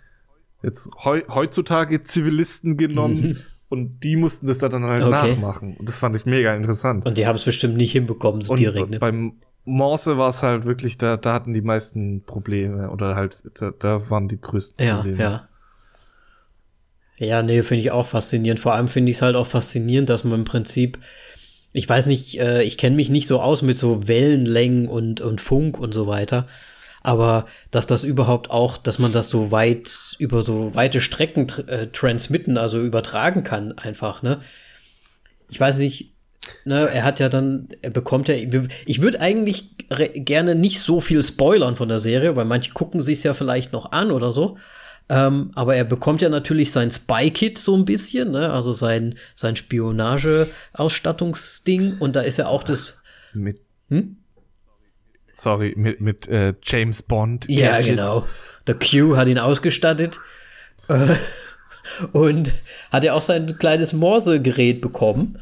jetzt heu, heutzutage Zivilisten genommen mhm. und die mussten das da dann halt okay. nachmachen. Und das fand ich mega interessant. Und die haben es bestimmt nicht hinbekommen, so und direkt. Ne? Beim Morse war es halt wirklich, da, da hatten die meisten Probleme oder halt, da, da waren die größten ja, Probleme. Ja, ja. nee, finde ich auch faszinierend. Vor allem finde ich es halt auch faszinierend, dass man im Prinzip, ich weiß nicht, äh, ich kenne mich nicht so aus mit so Wellenlängen und, und Funk und so weiter. Aber dass das überhaupt auch, dass man das so weit über so weite Strecken äh, transmitten, also übertragen kann, einfach, ne? ich weiß nicht, ne, er hat ja dann, er bekommt ja, ich würde eigentlich gerne nicht so viel spoilern von der Serie, weil manche gucken sich ja vielleicht noch an oder so. Ähm, aber er bekommt ja natürlich sein Spy-Kit so ein bisschen, ne? also sein, sein Spionage-Ausstattungsding. Und da ist ja auch das. Mit. Hm? Sorry, mit, mit äh, James Bond. Ja, Gadget. genau. Der Q hat ihn ausgestattet. Äh, <laughs> und hat ja auch sein kleines Morse-Gerät bekommen.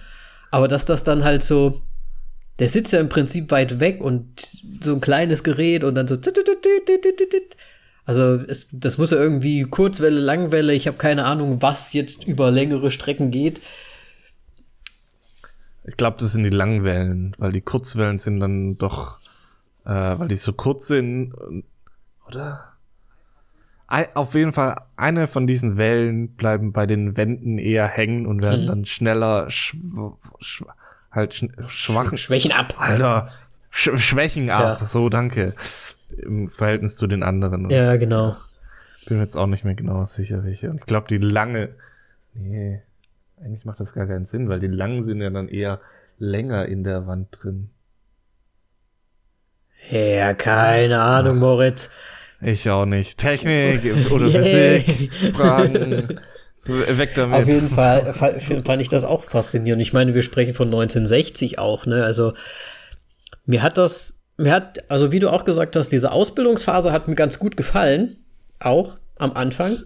Aber dass das dann halt so, der sitzt ja im Prinzip weit weg und so ein kleines Gerät und dann so. Also es, das muss ja irgendwie Kurzwelle, Langwelle, ich habe keine Ahnung, was jetzt über längere Strecken geht. Ich glaube, das sind die Langwellen, weil die Kurzwellen sind dann doch, äh, weil die so kurz sind, oder? Auf jeden Fall, eine von diesen Wellen bleiben bei den Wänden eher hängen und werden mhm. dann schneller schw schw halt sch schwachen. Schwächen ab. Alter, sch schwächen ab. Ja. So, danke. Im Verhältnis zu den anderen. ja, genau. Bin mir jetzt auch nicht mehr genau sicher, welche. Und ich glaube, die lange. Nee, eigentlich macht das gar keinen Sinn, weil die langen sind ja dann eher länger in der Wand drin. Ja, keine Ahnung, Ach. Moritz. Ich auch nicht. Technik <laughs> oder Physik, Fragen. <laughs> Weg damit. Auf jeden Fall fand ich das auch faszinierend. Ich meine, wir sprechen von 1960 auch, ne? Also, mir hat das, mir hat, also wie du auch gesagt hast, diese Ausbildungsphase hat mir ganz gut gefallen. Auch am Anfang.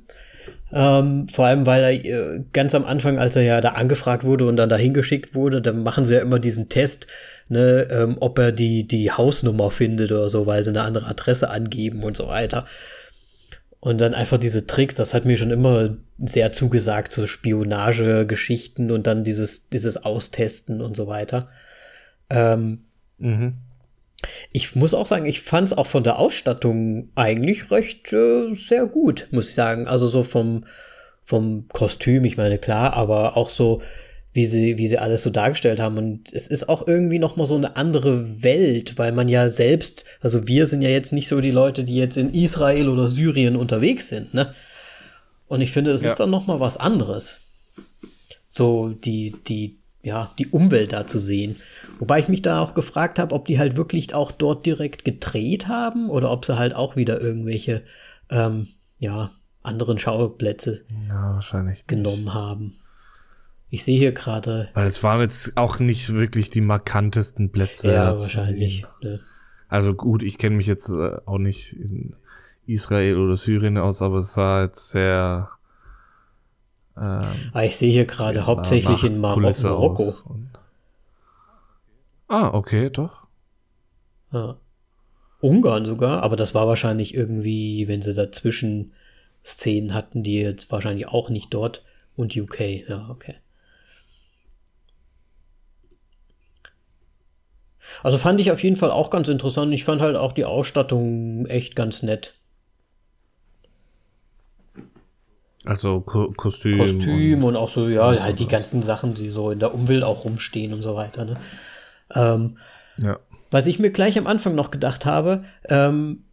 Ähm, vor allem, weil er äh, ganz am Anfang, als er ja da angefragt wurde und dann dahin geschickt wurde, dann machen sie ja immer diesen Test, ne, ähm, ob er die, die Hausnummer findet oder so, weil sie eine andere Adresse angeben und so weiter. Und dann einfach diese Tricks, das hat mir schon immer sehr zugesagt, so Spionagegeschichten und dann dieses, dieses Austesten und so weiter. Ähm, mhm. Ich muss auch sagen, ich fand es auch von der Ausstattung eigentlich recht äh, sehr gut, muss ich sagen. Also so vom, vom Kostüm, ich meine, klar, aber auch so, wie sie, wie sie alles so dargestellt haben. Und es ist auch irgendwie noch mal so eine andere Welt, weil man ja selbst, also wir sind ja jetzt nicht so die Leute, die jetzt in Israel oder Syrien unterwegs sind, ne? Und ich finde, das ja. ist dann noch mal was anderes. So die, die, ja, die Umwelt da zu sehen. Wobei ich mich da auch gefragt habe, ob die halt wirklich auch dort direkt gedreht haben oder ob sie halt auch wieder irgendwelche, ähm, ja, anderen Schauplätze ja, genommen nicht. haben. Ich sehe hier gerade. Weil es waren jetzt auch nicht wirklich die markantesten Plätze. Ja, wahrscheinlich. Ne? Also gut, ich kenne mich jetzt äh, auch nicht in Israel oder Syrien aus, aber es sah jetzt sehr ähm, ah, ich sehe hier gerade hauptsächlich in Mar Kulisse Marokko. ah, okay, doch. Ja. Ungarn sogar, aber das war wahrscheinlich irgendwie, wenn sie dazwischen Szenen hatten, die jetzt wahrscheinlich auch nicht dort und UK, ja, okay. Also fand ich auf jeden Fall auch ganz interessant. Ich fand halt auch die Ausstattung echt ganz nett. Also Ko Kostüm. Kostüm und, und, auch so, ja, halt die ganzen Sachen, die so in der Umwelt auch rumstehen und so weiter. Ne? Ähm, ja. Was ich mir gleich am Anfang noch gedacht habe, ähm,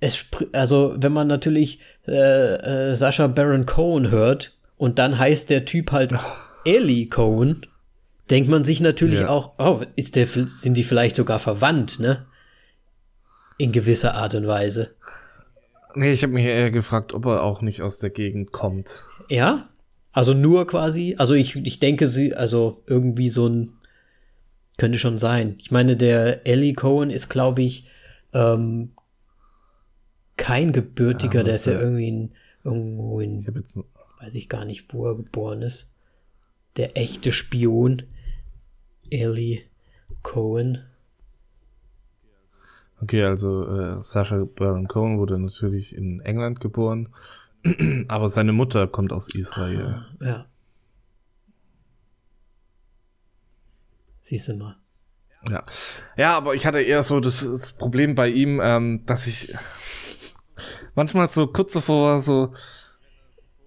es also wenn man natürlich äh, äh, Sascha Baron Cohen hört und dann heißt der Typ halt Ellie Cohen, denkt man sich natürlich ja. auch, oh, ist der, sind die vielleicht sogar verwandt, ne? In gewisser Art und Weise. Nee, ich habe mich eher gefragt, ob er auch nicht aus der Gegend kommt. Ja? Also nur quasi, also ich, ich denke, sie, also irgendwie so ein, könnte schon sein. Ich meine, der Ellie Cohen ist, glaube ich, ähm, kein Gebürtiger, ja, der ist ja irgendwie in, irgendwo in, ich jetzt, weiß ich gar nicht, wo er geboren ist. Der echte Spion, Ellie Cohen. Okay, also äh, Sasha Baron Cohen wurde natürlich in England geboren, <clears throat> aber seine Mutter kommt aus Israel. Ah, ja. Siehst du mal. Ja. Ja, aber ich hatte eher so das, das Problem bei ihm, ähm, dass ich manchmal so kurz davor war, so,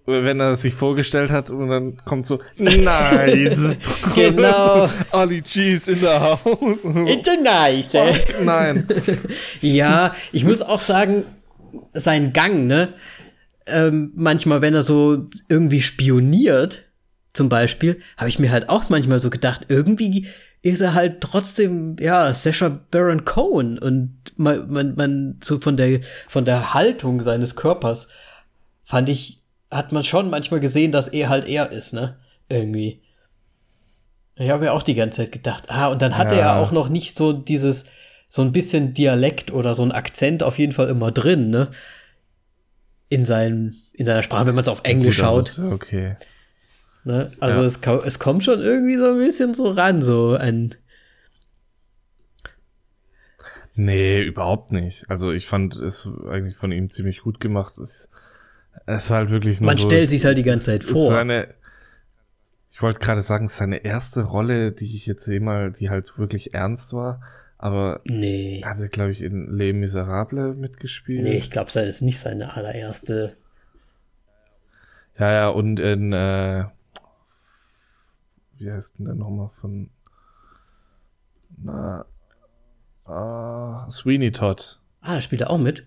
wenn er sich vorgestellt hat und dann kommt so, nice. <laughs> genau. <laughs> Ali Cheese in der Haus. It's a nice. Eh? Nein. <laughs> ja, ich muss auch sagen, sein Gang, ne? Ähm, manchmal, wenn er so irgendwie spioniert, zum Beispiel, habe ich mir halt auch manchmal so gedacht, irgendwie ist er halt trotzdem, ja, Sasha Baron Cohen und man, man, man so von der, von der Haltung seines Körpers fand ich, hat man schon manchmal gesehen, dass er halt er ist, ne? Irgendwie. Ich habe ja auch die ganze Zeit gedacht, ah, und dann hatte ja. er auch noch nicht so dieses, so ein bisschen Dialekt oder so ein Akzent auf jeden Fall immer drin, ne? In seinem, in seiner Sprache, wenn man es auf Englisch ja, schaut. Okay. Ne? Also ja. es, es kommt schon irgendwie so ein bisschen so ran, so ein. Nee, überhaupt nicht. Also ich fand es eigentlich von ihm ziemlich gut gemacht. Es, es ist halt wirklich Man so, stellt sich halt die ganze Zeit vor. Seine, ich wollte gerade sagen, seine erste Rolle, die ich jetzt sehe mal, die halt wirklich ernst war. Aber nee. hat er, glaube ich, in Les Miserables mitgespielt. Nee, ich glaube, das ist nicht seine allererste. Ja, ja, und in äh, wie heißt denn der nochmal von, na, uh, Sweeney Todd. Ah, da spielt er auch mit.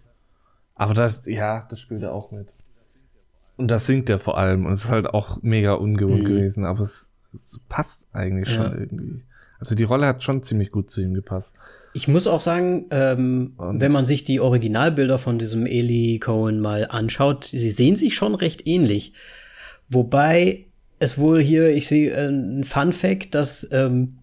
Aber das, ja, das spielt er auch mit. Und das singt er vor allem. Und es ist halt auch mega ungewohnt mhm. gewesen, aber es, es passt eigentlich ja. schon irgendwie. Also die Rolle hat schon ziemlich gut zu ihm gepasst. Ich muss auch sagen, ähm, wenn man sich die Originalbilder von diesem Eli Cohen mal anschaut, sie sehen sich schon recht ähnlich. Wobei es wohl hier, ich sehe äh, ein Fun Fact, dass, ähm,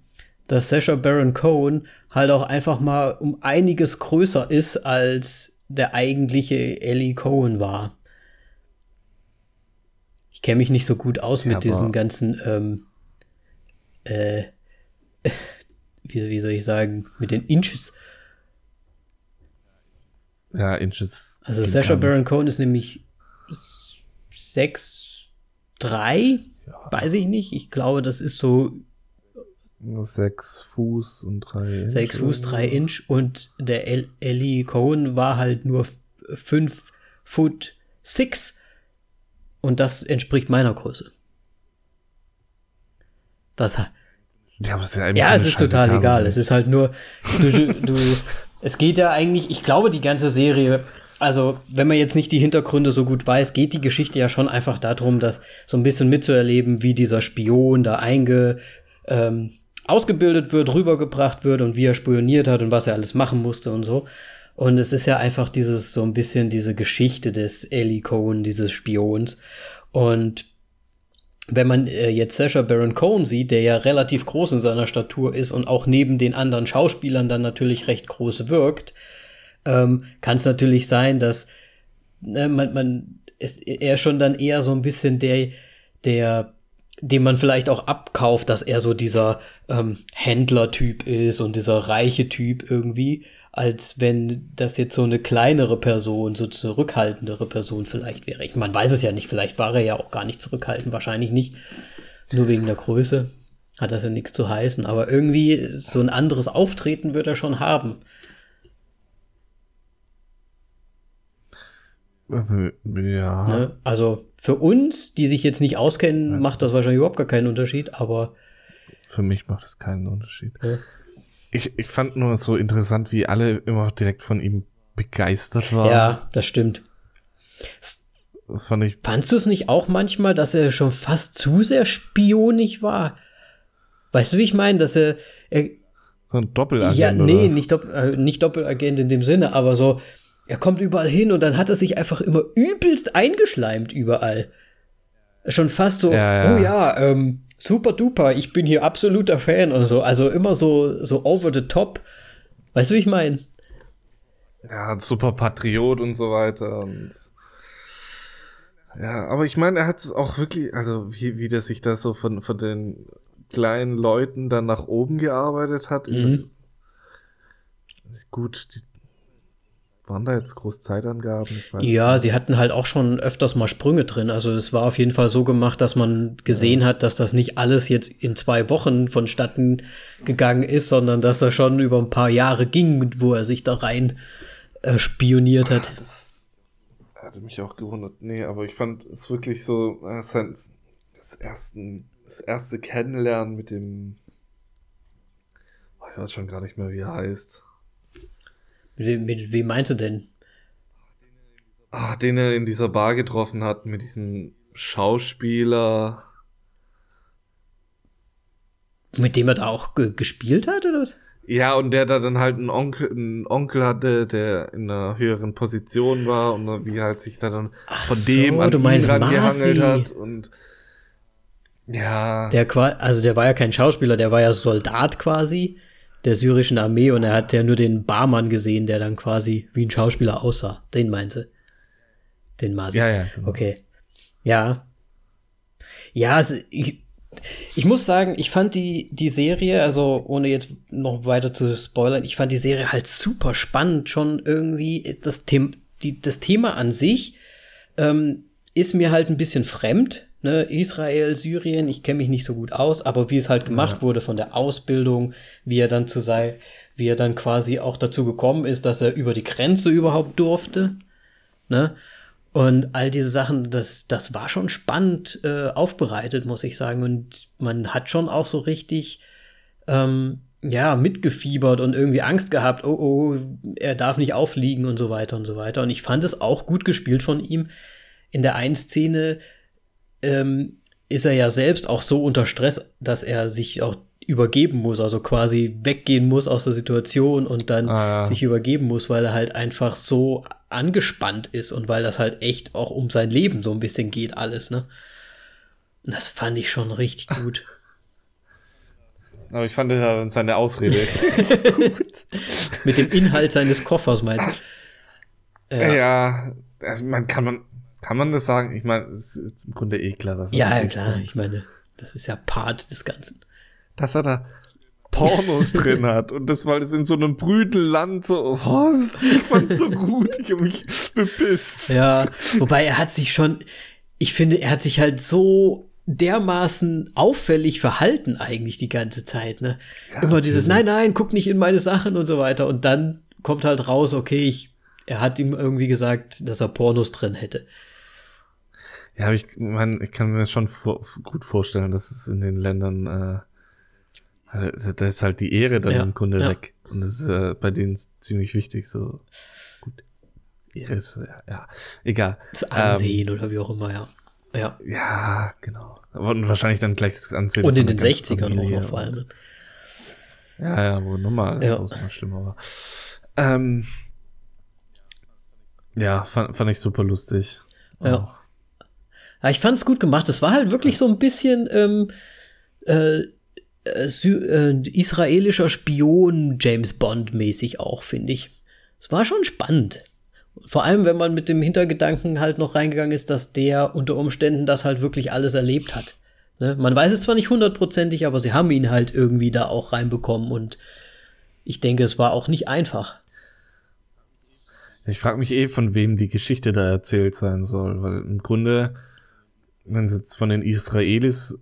dass Sasha Baron Cohen halt auch einfach mal um einiges größer ist, als der eigentliche Ellie Cohen war. Ich kenne mich nicht so gut aus ja, mit diesen ganzen, ähm, äh, <laughs> wie, wie soll ich sagen, mit den Inches. Ja, Inches. Also Sasha Baron Cohen ist nämlich 6, 3 ja. Weiß ich nicht. Ich glaube, das ist so. Sechs Fuß und drei Inch. Sechs Fuß, drei Inch. Und der El Ellie Cohen war halt nur fünf Foot six. Und das entspricht meiner Größe. Das. Ja, ja, ja es ist total egal. Es ist halt nur, du, du, du, es geht ja eigentlich, ich glaube, die ganze Serie also, wenn man jetzt nicht die Hintergründe so gut weiß, geht die Geschichte ja schon einfach darum, dass so ein bisschen mitzuerleben, wie dieser Spion da einge, ähm, ausgebildet wird, rübergebracht wird und wie er spioniert hat und was er alles machen musste und so. Und es ist ja einfach dieses, so ein bisschen diese Geschichte des Ellie Cohen, dieses Spions. Und wenn man äh, jetzt Sasha Baron Cohen sieht, der ja relativ groß in seiner Statur ist und auch neben den anderen Schauspielern dann natürlich recht groß wirkt, ähm, kann es natürlich sein, dass ne, man, man ist er schon dann eher so ein bisschen der, der, dem man vielleicht auch abkauft, dass er so dieser ähm, Händlertyp ist und dieser reiche Typ irgendwie, als wenn das jetzt so eine kleinere Person, so zurückhaltendere Person vielleicht wäre. Ich, man weiß es ja nicht, vielleicht war er ja auch gar nicht zurückhaltend, wahrscheinlich nicht. Nur wegen der Größe hat das ja nichts zu heißen, aber irgendwie so ein anderes Auftreten wird er schon haben. Ja. Ne? Also für uns, die sich jetzt nicht auskennen, ja. macht das wahrscheinlich überhaupt gar keinen Unterschied, aber. Für mich macht es keinen Unterschied. Ja. Ich, ich fand nur so interessant, wie alle immer direkt von ihm begeistert waren. Ja, das stimmt. Das fand ich. Fandst du es nicht auch manchmal, dass er schon fast zu sehr spionig war? Weißt du, wie ich meine, dass er, er so ein Doppelagent. Ja, nee, nicht, Dopp äh, nicht Doppelagent in dem Sinne, aber so, er kommt überall hin und dann hat er sich einfach immer übelst eingeschleimt überall. Schon fast so, ja, ja. oh ja, ähm, super duper, ich bin hier absoluter Fan und so. Also immer so, so over the top. Weißt du, wie ich meine? Ja, super Patriot und so weiter. Und ja, aber ich meine, er hat es auch wirklich, also wie, wie der sich da so von, von den kleinen Leuten dann nach oben gearbeitet hat. Mhm. Gut, die, waren da jetzt groß Zeitangaben? ja, sie hatten halt auch schon öfters mal Sprünge drin. Also es war auf jeden Fall so gemacht, dass man gesehen ja. hat, dass das nicht alles jetzt in zwei Wochen vonstatten gegangen ist, sondern dass das schon über ein paar Jahre ging, wo er sich da rein äh, spioniert hat. Das hatte mich auch gewundert. Nee, aber ich fand es wirklich so, äh, das, ersten, das erste Kennenlernen mit dem, ich weiß schon gar nicht mehr, wie er heißt. Mit, mit wem meinst du denn? Ach, den er in dieser Bar getroffen hat, mit diesem Schauspieler. Mit dem er da auch ge gespielt hat, oder? Ja, und der da dann halt einen Onkel, einen Onkel hatte, der in einer höheren Position war und wie halt sich da dann Ach von so, dem an du ihn meinst rangehangelt Marcy. hat und ja. Der also der war ja kein Schauspieler, der war ja Soldat quasi der syrischen Armee und er hat ja nur den Barmann gesehen, der dann quasi wie ein Schauspieler aussah. Den meinst du? Den Masi. Ja, ja, genau. Okay. Ja. Ja, also ich, ich muss sagen, ich fand die, die Serie, also ohne jetzt noch weiter zu spoilern, ich fand die Serie halt super spannend. Schon irgendwie das, Them die, das Thema an sich ähm, ist mir halt ein bisschen fremd. Ne? Israel, Syrien, ich kenne mich nicht so gut aus, aber wie es halt gemacht wurde von der Ausbildung, wie er dann zu sei, wie er dann quasi auch dazu gekommen ist, dass er über die Grenze überhaupt durfte. Ne? Und all diese Sachen, das, das war schon spannend äh, aufbereitet, muss ich sagen. Und man hat schon auch so richtig, ähm, ja, mitgefiebert und irgendwie Angst gehabt, oh, oh, er darf nicht auffliegen und so weiter und so weiter. Und ich fand es auch gut gespielt von ihm. In der einen Szene ähm, ist er ja selbst auch so unter Stress, dass er sich auch übergeben muss, also quasi weggehen muss aus der Situation und dann Ah, ja. sich übergeben muss, weil er halt einfach so angespannt ist und weil das halt echt auch um sein Leben so ein bisschen geht, alles, ne? Und das fand ich schon richtig <laughs> gut. Aber ich fand seine Ausrede. <laughs> <laughs> Mit dem Inhalt seines Koffers, meinst du? Ja, ja, also man kann man, kann man das sagen? Ich meine, es ist im Grunde eh klar, dass er ja, ja, klar. Ich meine, das ist ja Part des Ganzen. dass er da Pornos <laughs> drin hat und das, weil es in so einem Brüdelland so, oh, ich fand's so gut, ich hab mich bepisst. Ja, wobei er hat sich schon, ich finde, er hat sich halt so dermaßen auffällig verhalten eigentlich die ganze Zeit, ne? Ja, Immer dieses, nein, nein, guck nicht in meine Sachen und so weiter. Und dann kommt halt raus, okay, ich, er hat ihm irgendwie gesagt, dass er Pornos drin hätte. Ja, aber ich meine, ich kann mir schon vor, gut vorstellen, dass es in den Ländern, äh, also da ist halt die Ehre dann Ja, im Grunde ja. weg. Und das ist äh, bei denen ziemlich wichtig, so gut. Ehre ist, ja, ja. egal. Das Ansehen oder wie auch immer, ja. Ja. Ja, genau. Und wahrscheinlich dann gleich das Ansehen. Und in den der ganzen 60ern auch Familie noch vor allem. und- Ja, ja, wo nochmal alles Ja. tausendmal schlimmer war. Ähm, ja, fand, fand ich super lustig. Ja. Auch. Ja, ich fand es gut gemacht. Es war halt wirklich so ein bisschen ähm, äh, äh, äh, israelischer Spion James Bond mäßig auch, finde ich. Es war schon spannend. Vor allem, wenn man mit dem Hintergedanken halt noch reingegangen ist, dass der unter Umständen das halt wirklich alles erlebt hat. Ne? Man weiß es zwar nicht hundertprozentig, aber sie haben ihn halt irgendwie da auch reinbekommen und ich denke, es war auch nicht einfach. Ich frage mich eh, von wem die Geschichte da erzählt sein soll, weil im Grunde, wenn es jetzt von den Israelis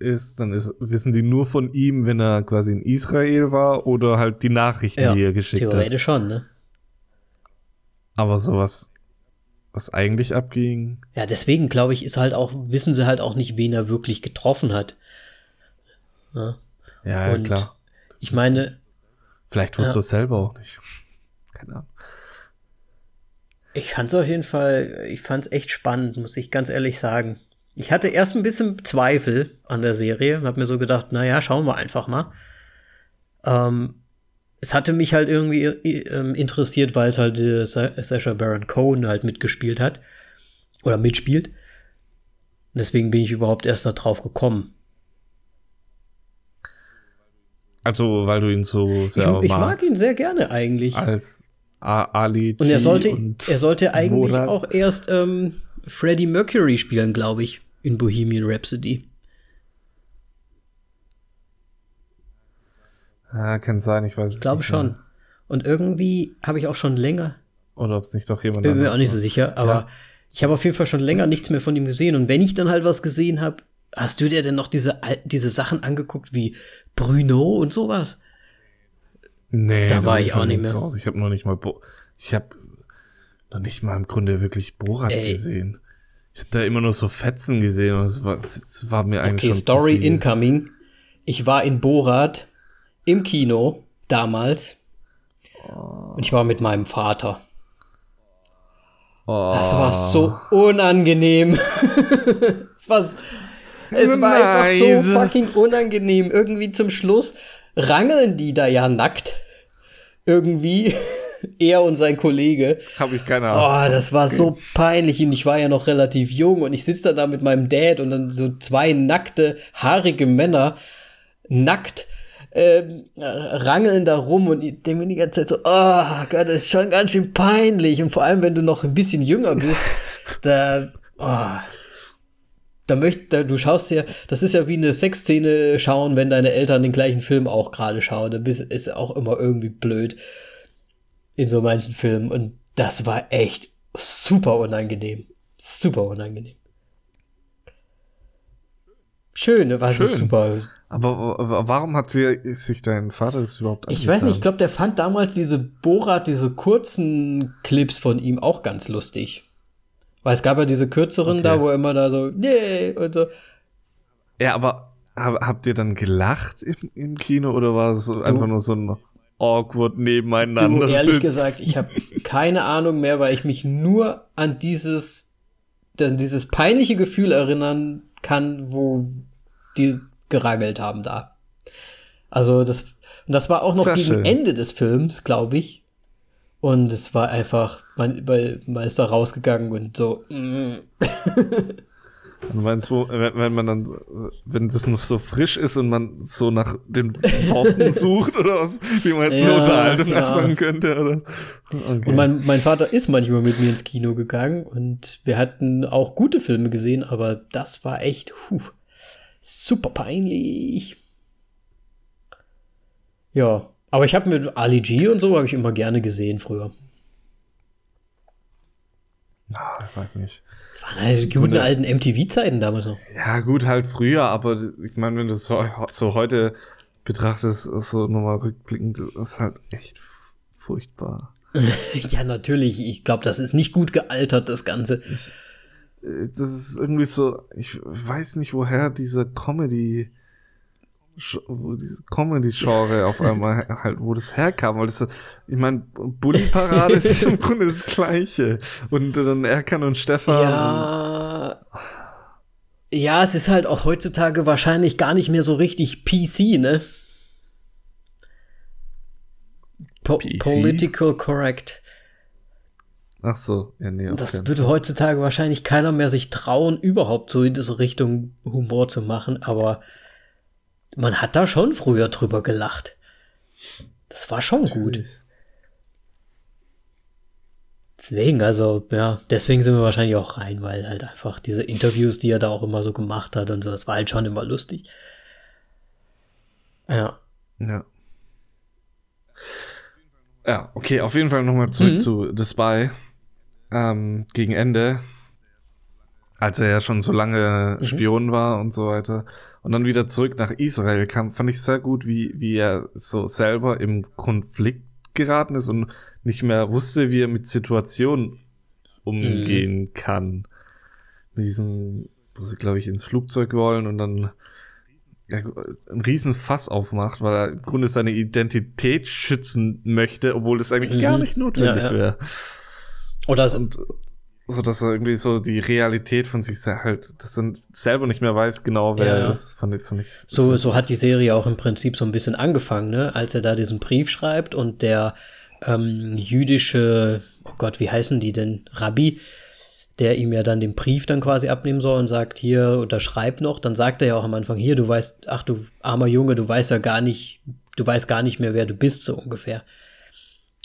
ist, dann ist, wissen die nur von ihm, wenn er quasi in Israel war oder halt die Nachrichten, Ja, die er geschickt hat. theoretisch schon, ne? Aber sowas, was eigentlich abging, Ja, deswegen glaube ich, ist halt auch, wissen sie halt auch nicht, wen er wirklich getroffen hat. Ja. ja, ja klar. Ich meine, Vielleicht wusste Ja. er es selber auch nicht. Keine Ahnung. Ich fand es auf jeden Fall, ich fand es echt spannend, muss ich ganz ehrlich sagen. Ich hatte erst ein bisschen Zweifel an der Serie und habe mir so gedacht, naja, schauen wir einfach mal. Ähm, es hatte mich halt irgendwie ähm, interessiert, weil es halt äh, Sa Sacha Baron Cohen halt mitgespielt hat. Oder mitspielt. Deswegen bin ich überhaupt erst da drauf gekommen. Also, weil du ihn so Ich, sehr ich mag magst. ihn sehr gerne eigentlich. Als Ali Und er sollte, und er sollte eigentlich Morat. auch erst ähm, Freddie Mercury spielen, glaube ich, in Bohemian Rhapsody. Ja, kann sein, ich weiß es Ich glaube nicht schon. mehr. Und irgendwie habe ich auch schon länger, Oder ob es nicht doch jemand bin mir auch nicht so sicher, aber Ja. ich habe auf jeden Fall schon länger nichts mehr von ihm gesehen. Und wenn ich dann halt was gesehen habe, hast du dir denn noch diese, diese Sachen angeguckt wie Bruno und sowas? Nee, Da war ich auch nicht mehr. Raus. Ich habe noch nicht mal, Bo ich habe noch nicht mal im Grunde wirklich Borat Ey. gesehen. Ich habe da immer nur so Fetzen gesehen und es war, es war mir eigentlich Okay, Story incoming. Ich war in Borat im Kino damals. Und ich war mit meinem Vater. Oh. Das war so unangenehm. <laughs> Es war, Es war einfach so fucking unangenehm. Irgendwie zum Schluss rangeln die da ja nackt. Irgendwie. <laughs> er und sein Kollege. Hab ich keine Ahnung. Oh, das war so peinlich und ich war ja noch relativ jung und ich sitze da mit meinem Dad und dann so zwei nackte, haarige Männer nackt ähm, rangeln da rum und ich denke mir die ganze Zeit so, oh Gott, das ist schon ganz schön peinlich. Und vor allem, wenn du noch ein bisschen jünger bist, <laughs> da, oh, da möchte, du schaust dir, das ist ja wie eine Sexszene schauen, wenn deine Eltern den gleichen Film auch gerade schauen. Da ist auch immer irgendwie blöd in so manchen Filmen. Und das war echt super unangenehm. Super unangenehm. Schön, war Schön. super. Aber warum hat sie, sich dein Vater das überhaupt angetan? Ich weiß nicht, ich glaube, der fand damals diese Borat, diese kurzen Clips von ihm auch ganz lustig. Weil es gab ja diese kürzeren okay. da, wo er immer da so, nee, und so. Ja, aber habt ihr dann gelacht im, im Kino oder war es du, einfach nur so ein awkward nebeneinander du, ehrlich gesagt, ich habe keine Ahnung mehr, weil ich mich nur an dieses, an dieses peinliche Gefühl erinnern kann, wo die geragelt haben da. Also das, das war auch noch Sehr gegen schön. Ende des Films, glaube ich. Und es war einfach, man, man ist da rausgegangen und so. <laughs> Mm. Wo, wenn, wenn, man dann, wenn das noch so frisch ist und man so nach den Worten <laughs> sucht oder was, wie man jetzt ja, so Unterhaltung ja. anfangen könnte, oder? Okay. Und mein, mein Vater ist manchmal mit mir ins Kino gegangen und wir hatten auch gute Filme gesehen, aber das war echt, puh, super peinlich. Ja, aber ich habe mit Ali G und so habe ich immer gerne gesehen früher. Ah, ich weiß nicht. Das waren halt die guten alten MTV-Zeiten damals noch. Ja, gut, halt früher, aber ich meine, wenn du es so, so heute betrachtest, so nochmal rückblickend, ist halt echt furchtbar. <laughs> ja, natürlich. Ich glaube, das ist nicht gut gealtert, das Ganze. Ich, äh, das ist irgendwie so, ich weiß nicht, woher diese Comedy wo diese Comedy-Genre auf einmal <laughs> halt, wo das herkam, weil das, ich meine, Bulli-Parade ist <laughs> im Grunde das Gleiche. Und dann Erkan und Stefan. Ja. Ja, es ist halt auch heutzutage wahrscheinlich gar nicht mehr so richtig PC, ne? Po PC? Political correct. Ach so, ja, nee. Das würde heutzutage wahrscheinlich keiner mehr sich trauen, überhaupt so in diese Richtung Humor zu machen, aber man hat da schon früher drüber gelacht. Das war schon Natürlich. gut. Deswegen, also, ja, deswegen sind wir wahrscheinlich auch rein, weil halt einfach diese Interviews, die er da auch immer so gemacht hat und so, das war halt schon immer lustig. Ja. Ja. Ja, okay, auf jeden Fall nochmal zurück mhm. zu The Spy. Ähm, gegen Ende als er ja schon so lange mhm. Spion war und so weiter. Und dann wieder zurück nach Israel kam, fand ich sehr gut, wie, wie er so selber im Konflikt geraten ist und nicht mehr wusste, wie er mit Situationen umgehen mhm. kann. Mit diesem, wo sie, glaube ich, ins Flugzeug wollen und dann einen riesen Fass aufmacht, weil er im Grunde seine Identität schützen möchte, obwohl das eigentlich mhm. gar nicht notwendig ja, ja. wäre. Oder so, und, so dass er irgendwie so die Realität von sich halt, dass er selber nicht mehr weiß genau, wer ja, er ist, fand ich, fand ich. So, so hat die Serie auch im Prinzip so ein bisschen angefangen, ne? Als er da diesen Brief schreibt und der ähm, jüdische, oh Gott, wie heißen die denn, Rabbi, der ihm ja dann den Brief dann quasi abnehmen soll und sagt, hier, unterschreib noch, dann sagt er ja auch am Anfang, hier, du weißt, ach du armer Junge, du weißt ja gar nicht, du weißt gar nicht mehr, wer du bist, so ungefähr.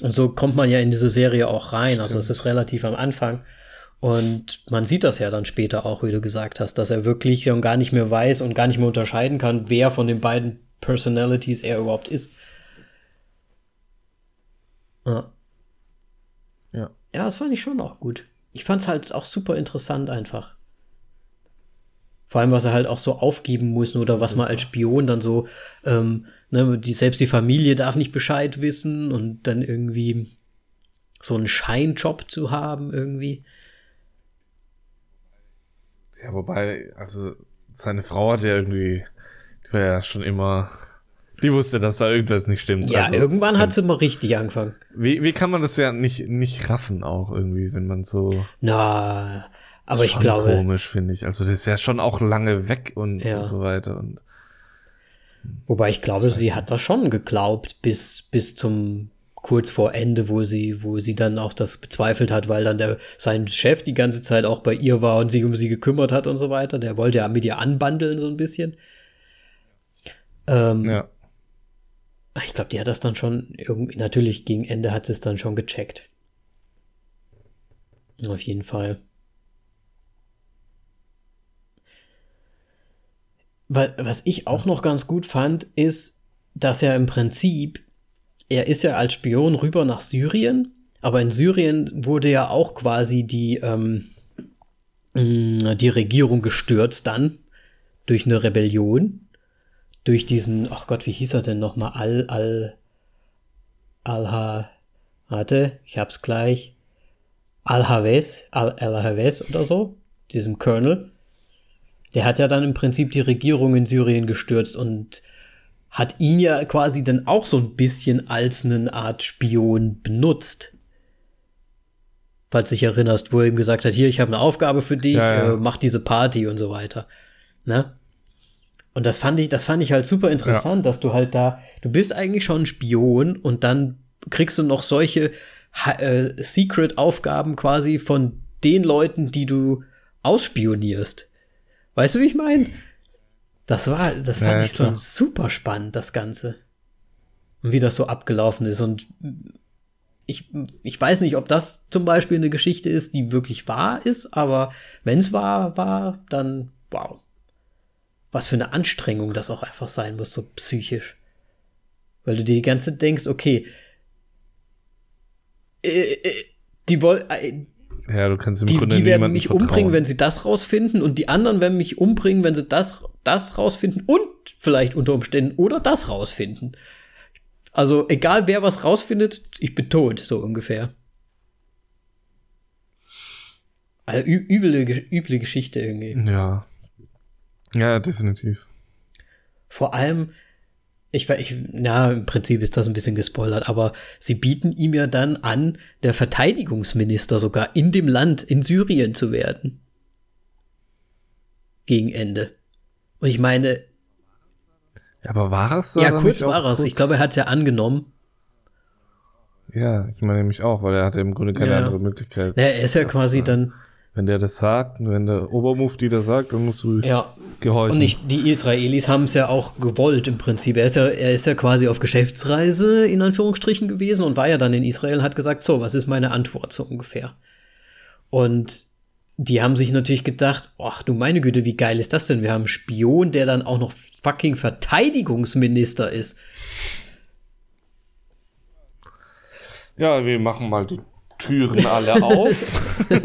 Und so kommt man ja in diese Serie auch rein. Also Stimmt. Also es ist relativ am Anfang. Und man sieht das ja dann später auch, wie du gesagt hast, dass er wirklich dann gar nicht mehr weiß und gar nicht mehr unterscheiden kann, wer von den beiden Personalities er überhaupt ist. Ja. Ja. Ja, das fand ich schon auch gut. Ich fand es halt auch super interessant einfach. Vor allem, was er halt auch so aufgeben muss oder was man als Spion dann so, ähm, ne, die, selbst die Familie darf nicht Bescheid wissen und dann irgendwie so einen Scheinjob zu haben irgendwie. Ja, wobei, also seine Frau hat ja irgendwie, die war ja schon immer Die wusste, dass da irgendwas nicht stimmt. Ja, Also, irgendwann hat sie mal richtig angefangen. Wie, wie kann man das ja nicht, nicht raffen auch irgendwie, wenn man so. Na, aber ich glaube, Komisch, finde ich. Also, das ist ja schon auch lange weg und, Ja. und so weiter. Und wobei ich glaube, sie hat das schon geglaubt bis, bis zum kurz vor Ende, wo sie, wo sie dann auch das bezweifelt hat, weil dann der, sein Chef die ganze Zeit auch bei ihr war und sich um sie gekümmert hat und so weiter. Der wollte ja mit ihr anbandeln so ein bisschen. Ähm, ja. Ich glaube, die hat das dann schon irgendwie, natürlich gegen Ende hat sie es dann schon gecheckt. Auf jeden Fall. Wa- Was ich auch noch ganz gut fand, ist, dass er im Prinzip, er ist ja als Spion rüber nach Syrien, aber in Syrien wurde ja auch quasi die, ähm, die Regierung gestürzt dann durch eine Rebellion durch diesen, ach Gott, wie hieß er denn nochmal? Al, Al, Alha, warte, ich hab's gleich. Al-Haves, Al- Al-Haves oder so, diesem Colonel. Der hat ja dann im Prinzip die Regierung in Syrien gestürzt und hat ihn ja quasi dann auch so ein bisschen als eine Art Spion benutzt. Falls du dich erinnerst, wo er ihm gesagt hat, hier, ich habe eine Aufgabe für dich, Ja, ja. Äh, mach diese Party und so weiter. Ne? Und das fand ich, das fand ich halt super interessant, dass du halt da, du bist eigentlich schon ein Spion und dann kriegst du noch solche äh, Secret-Aufgaben quasi von den Leuten, die du ausspionierst. Weißt du, wie ich meine? Das war, das fand Ja, ich so klar. super spannend, das Ganze. Und wie das so abgelaufen ist. Und ich, ich weiß nicht, ob das zum Beispiel eine Geschichte ist, die wirklich wahr ist, aber wenn es wahr war, dann wow. Was für eine Anstrengung das auch einfach sein muss, so psychisch. Weil du dir die ganze Zeit denkst, okay, äh, äh, die wollen, äh, Ja, du kannst im die, Grunde die werden mich umbringen, wenn sie das rausfinden und die anderen werden mich umbringen, wenn sie das, das rausfinden und vielleicht unter Umständen oder das rausfinden. Also egal wer was rausfindet, ich bin tot, so ungefähr. Also üble, üble Geschichte irgendwie. Ja. Ja, definitiv. Vor allem, ich, we- ich, na, im Prinzip ist das ein bisschen gespoilert, aber sie bieten ihm ja dann an, der Verteidigungsminister sogar in dem Land, in Syrien zu werden. Gegen Ende. Und ich meine, Ja, aber war es ja, kurz war es. Ich glaube, er hat es ja angenommen. Ja, ich meine nämlich auch, weil er hatte im Grunde keine Ja. andere Möglichkeit. Na, er ist ja quasi dann, Wenn der das sagt, wenn der Obermufti das sagt, dann musst du ja. gehorchen. Und nicht, die Israelis haben es ja auch gewollt im Prinzip. Er ist, ja, er ist ja quasi auf Geschäftsreise in Anführungsstrichen gewesen und war ja dann in Israel und hat gesagt, so, was ist meine Antwort so ungefähr? Und die haben sich natürlich gedacht, ach du meine Güte, wie geil ist das denn? Wir haben einen Spion, der dann auch noch fucking Verteidigungsminister ist. ja, wir machen mal die Türen alle auf. <laughs>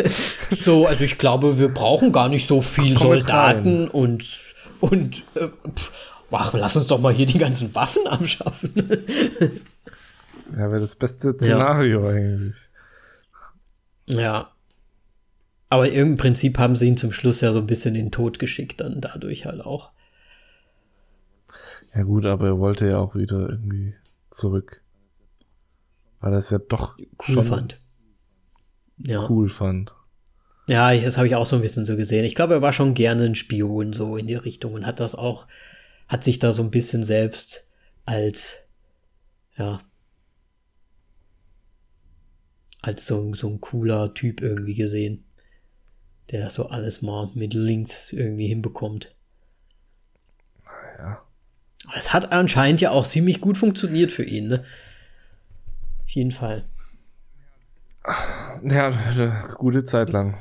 So, also ich glaube, wir brauchen gar nicht so viel Komm Soldaten und, und äh, pff, ach, lass uns doch mal hier die ganzen Waffen abschaffen. ja, wäre das beste Szenario eigentlich. Ja. Aber im Prinzip haben sie ihn zum Schluss ja so ein bisschen in den Tod geschickt, dann dadurch halt auch. Ja gut, aber er wollte ja auch wieder irgendwie zurück. Weil er es ja doch Cool fand. Ja. cool fand. Ja, das habe ich auch so ein bisschen so gesehen. Ich glaube, er war schon gerne ein Spion, so in die Richtung und hat das auch, hat sich da so ein bisschen selbst als, ja, als so, so ein cooler Typ irgendwie gesehen, der das so alles mal mit links irgendwie hinbekommt. Ja. Aber Es hat anscheinend ja auch ziemlich gut funktioniert für ihn, ne? Auf jeden Fall. Ja, eine gute Zeit lang.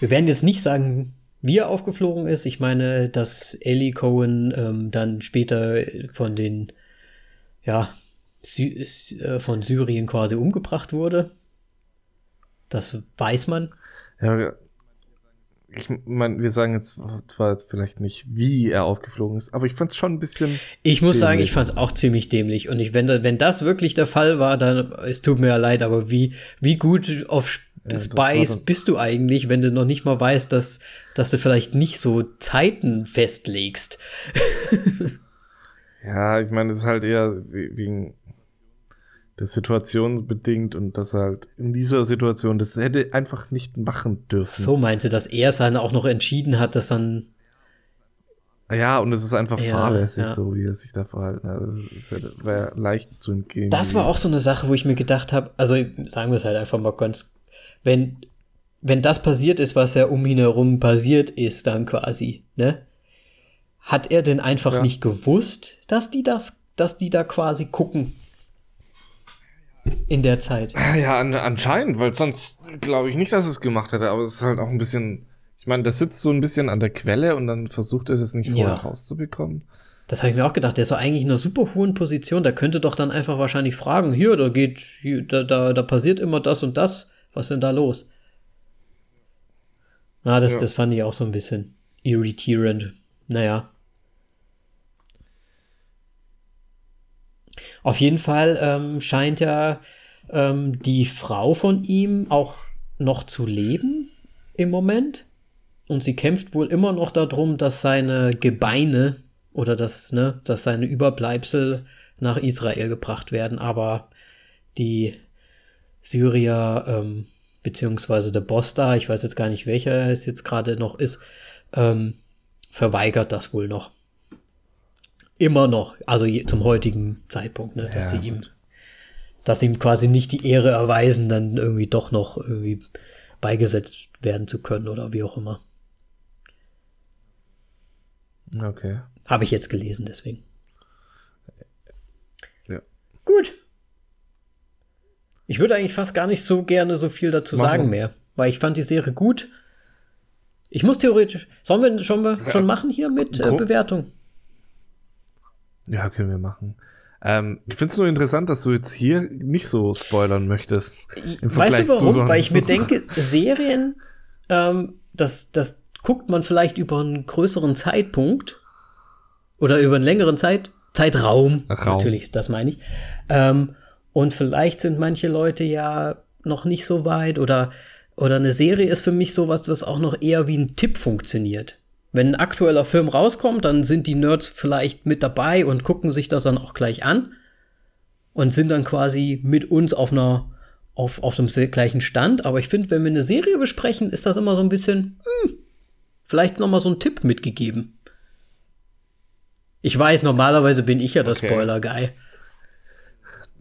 Wir werden jetzt nicht sagen, wie er aufgeflogen ist. Ich meine, dass Ellie Cohen ähm, dann später von den, ja, Sy äh, von Syrien quasi umgebracht wurde. Das weiß man. Ja, ich meine, wir sagen jetzt zwar jetzt vielleicht nicht, wie er aufgeflogen ist, aber ich fand es schon ein bisschen. Ich muss sagen, Dämlich. ich fand es auch ziemlich dämlich. Und ich, wenn, wenn das wirklich der Fall war, dann, es tut mir ja leid, aber wie, wie gut auf Ja, Spice bist du eigentlich, wenn du noch nicht mal weißt, dass, dass du vielleicht nicht so Zeiten festlegst? <laughs> Ja, ich meine, es ist halt eher wegen der Situation bedingt und dass er halt in dieser Situation das hätte einfach nicht machen dürfen. So meinte, dass er es dann auch noch entschieden hat, dass dann. Ja, und es ist einfach Ja, fahrlässig, ja. so wie er sich da verhalten hat. Das wäre leicht zu entgehen. Das war auch so eine Sache, wo ich mir gedacht habe, also sagen wir es halt einfach mal ganz, wenn, wenn das passiert ist, was ja um ihn herum passiert ist, dann quasi, ne? Hat er denn einfach Ja. nicht gewusst, dass die das, dass die da quasi gucken? In der Zeit. Ja, an, anscheinend, weil sonst glaube ich nicht, dass es gemacht hätte, aber es ist halt auch ein bisschen. Ich meine, das sitzt so ein bisschen an der Quelle und dann versucht er das nicht vorher Ja. rauszubekommen. Das habe ich mir auch gedacht. Der ist doch eigentlich in einer super hohen Position. Der könnte doch dann einfach wahrscheinlich fragen: Hier, da geht, hier, da, da, da passiert immer das und das. Was ist denn da los? Ja, das, Ja. das fand ich auch so ein bisschen irritierend. Naja. Auf jeden Fall ähm, scheint ja ähm, die Frau von ihm auch noch zu leben im Moment. Und sie kämpft wohl immer noch darum, dass seine Gebeine oder dass, ne, dass seine Überbleibsel nach Israel gebracht werden. Aber die Syrier, ähm, beziehungsweise der Boss da, ich weiß jetzt gar nicht, welcher es jetzt gerade noch ist, ähm, verweigert das wohl noch. Immer noch, also je, zum heutigen Zeitpunkt, ne, dass Ja, sie ihm, dass ihm quasi nicht die Ehre erweisen, dann irgendwie doch noch irgendwie beigesetzt werden zu können oder wie auch immer. Okay. Habe ich jetzt gelesen, deswegen. Ja. Gut. Ich würde eigentlich fast gar nicht so gerne so viel dazu Machen sagen mehr, weil ich fand die Serie gut. Ich muss theoretisch. Sollen wir schon, schon machen hier mit äh, Bewertung? Ja, können wir machen. Ähm, ich finde es nur interessant, dass du jetzt hier nicht so spoilern möchtest. Weißt du warum? sonst. Weil ich mir <laughs> denke, Serien, ähm, das, das guckt man vielleicht über einen größeren Zeitpunkt oder über einen längeren Zeit, Zeitraum. Raum. Natürlich, das meine ich. Ähm, und vielleicht sind manche Leute ja noch nicht so weit oder, oder eine Serie ist für mich sowas, das auch noch eher wie ein Tipp funktioniert. Wenn ein aktueller Film rauskommt, dann sind die Nerds vielleicht mit dabei und gucken sich das dann auch gleich an und sind dann quasi mit uns auf einer auf, auf dem gleichen Stand. Aber ich finde, wenn wir eine Serie besprechen, ist das immer so ein bisschen, hm, vielleicht noch mal so ein Tipp mitgegeben. Ich weiß, normalerweise bin ich ja der Okay. Spoiler-Guy.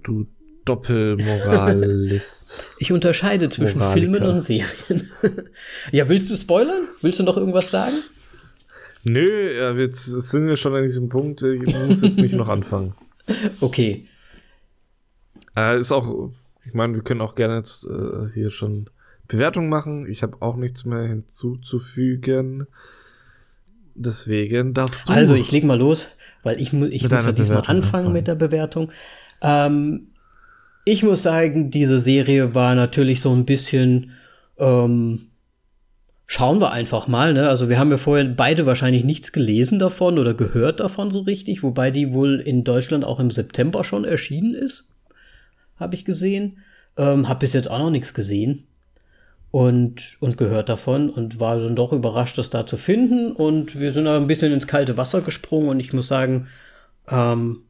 Du Doppelmoralist. <laughs> Ich unterscheide zwischen Moraliker. Filmen und Serien. <laughs> ja, willst du spoilern? Willst du noch irgendwas sagen? Nö, jetzt sind wir schon an diesem Punkt. Ich muss jetzt nicht noch anfangen. <laughs> Okay. Äh, ist auch, ich meine, wir können auch gerne jetzt äh, hier schon Bewertung machen. Ich habe auch nichts mehr hinzuzufügen. Deswegen darfst du. Also, ich leg mal los, weil ich, ich muss ja diesmal Bewertung anfangen anfangen. mit der Bewertung. Ähm, ich muss sagen, diese Serie war natürlich so ein bisschen. Ähm, schauen wir einfach mal. Ne? Also, wir haben ja vorher beide wahrscheinlich nichts gelesen davon oder gehört davon so richtig, wobei die wohl in Deutschland auch im September schon erschienen ist. Habe ich gesehen. Ähm, hab bis jetzt auch noch nichts gesehen und, und gehört davon und war dann doch überrascht, das da zu finden. Und wir sind da ein bisschen ins kalte Wasser gesprungen und ich muss sagen, ähm,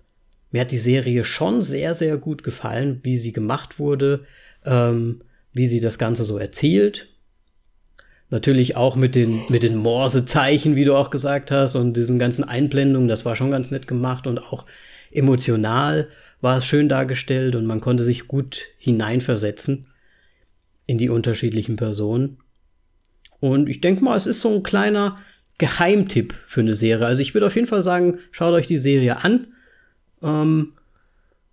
mir hat die Serie schon sehr, sehr gut gefallen, wie sie gemacht wurde, ähm, wie sie das Ganze so erzählt. Natürlich auch mit den, mit den Morsezeichen, wie du auch gesagt hast, und diesen ganzen Einblendungen, das war schon ganz nett gemacht und auch emotional war es schön dargestellt und man konnte sich gut hineinversetzen in die unterschiedlichen Personen. Und ich denke mal, es ist so ein kleiner Geheimtipp für eine Serie. Also ich würde auf jeden Fall sagen, schaut euch die Serie an. Ähm,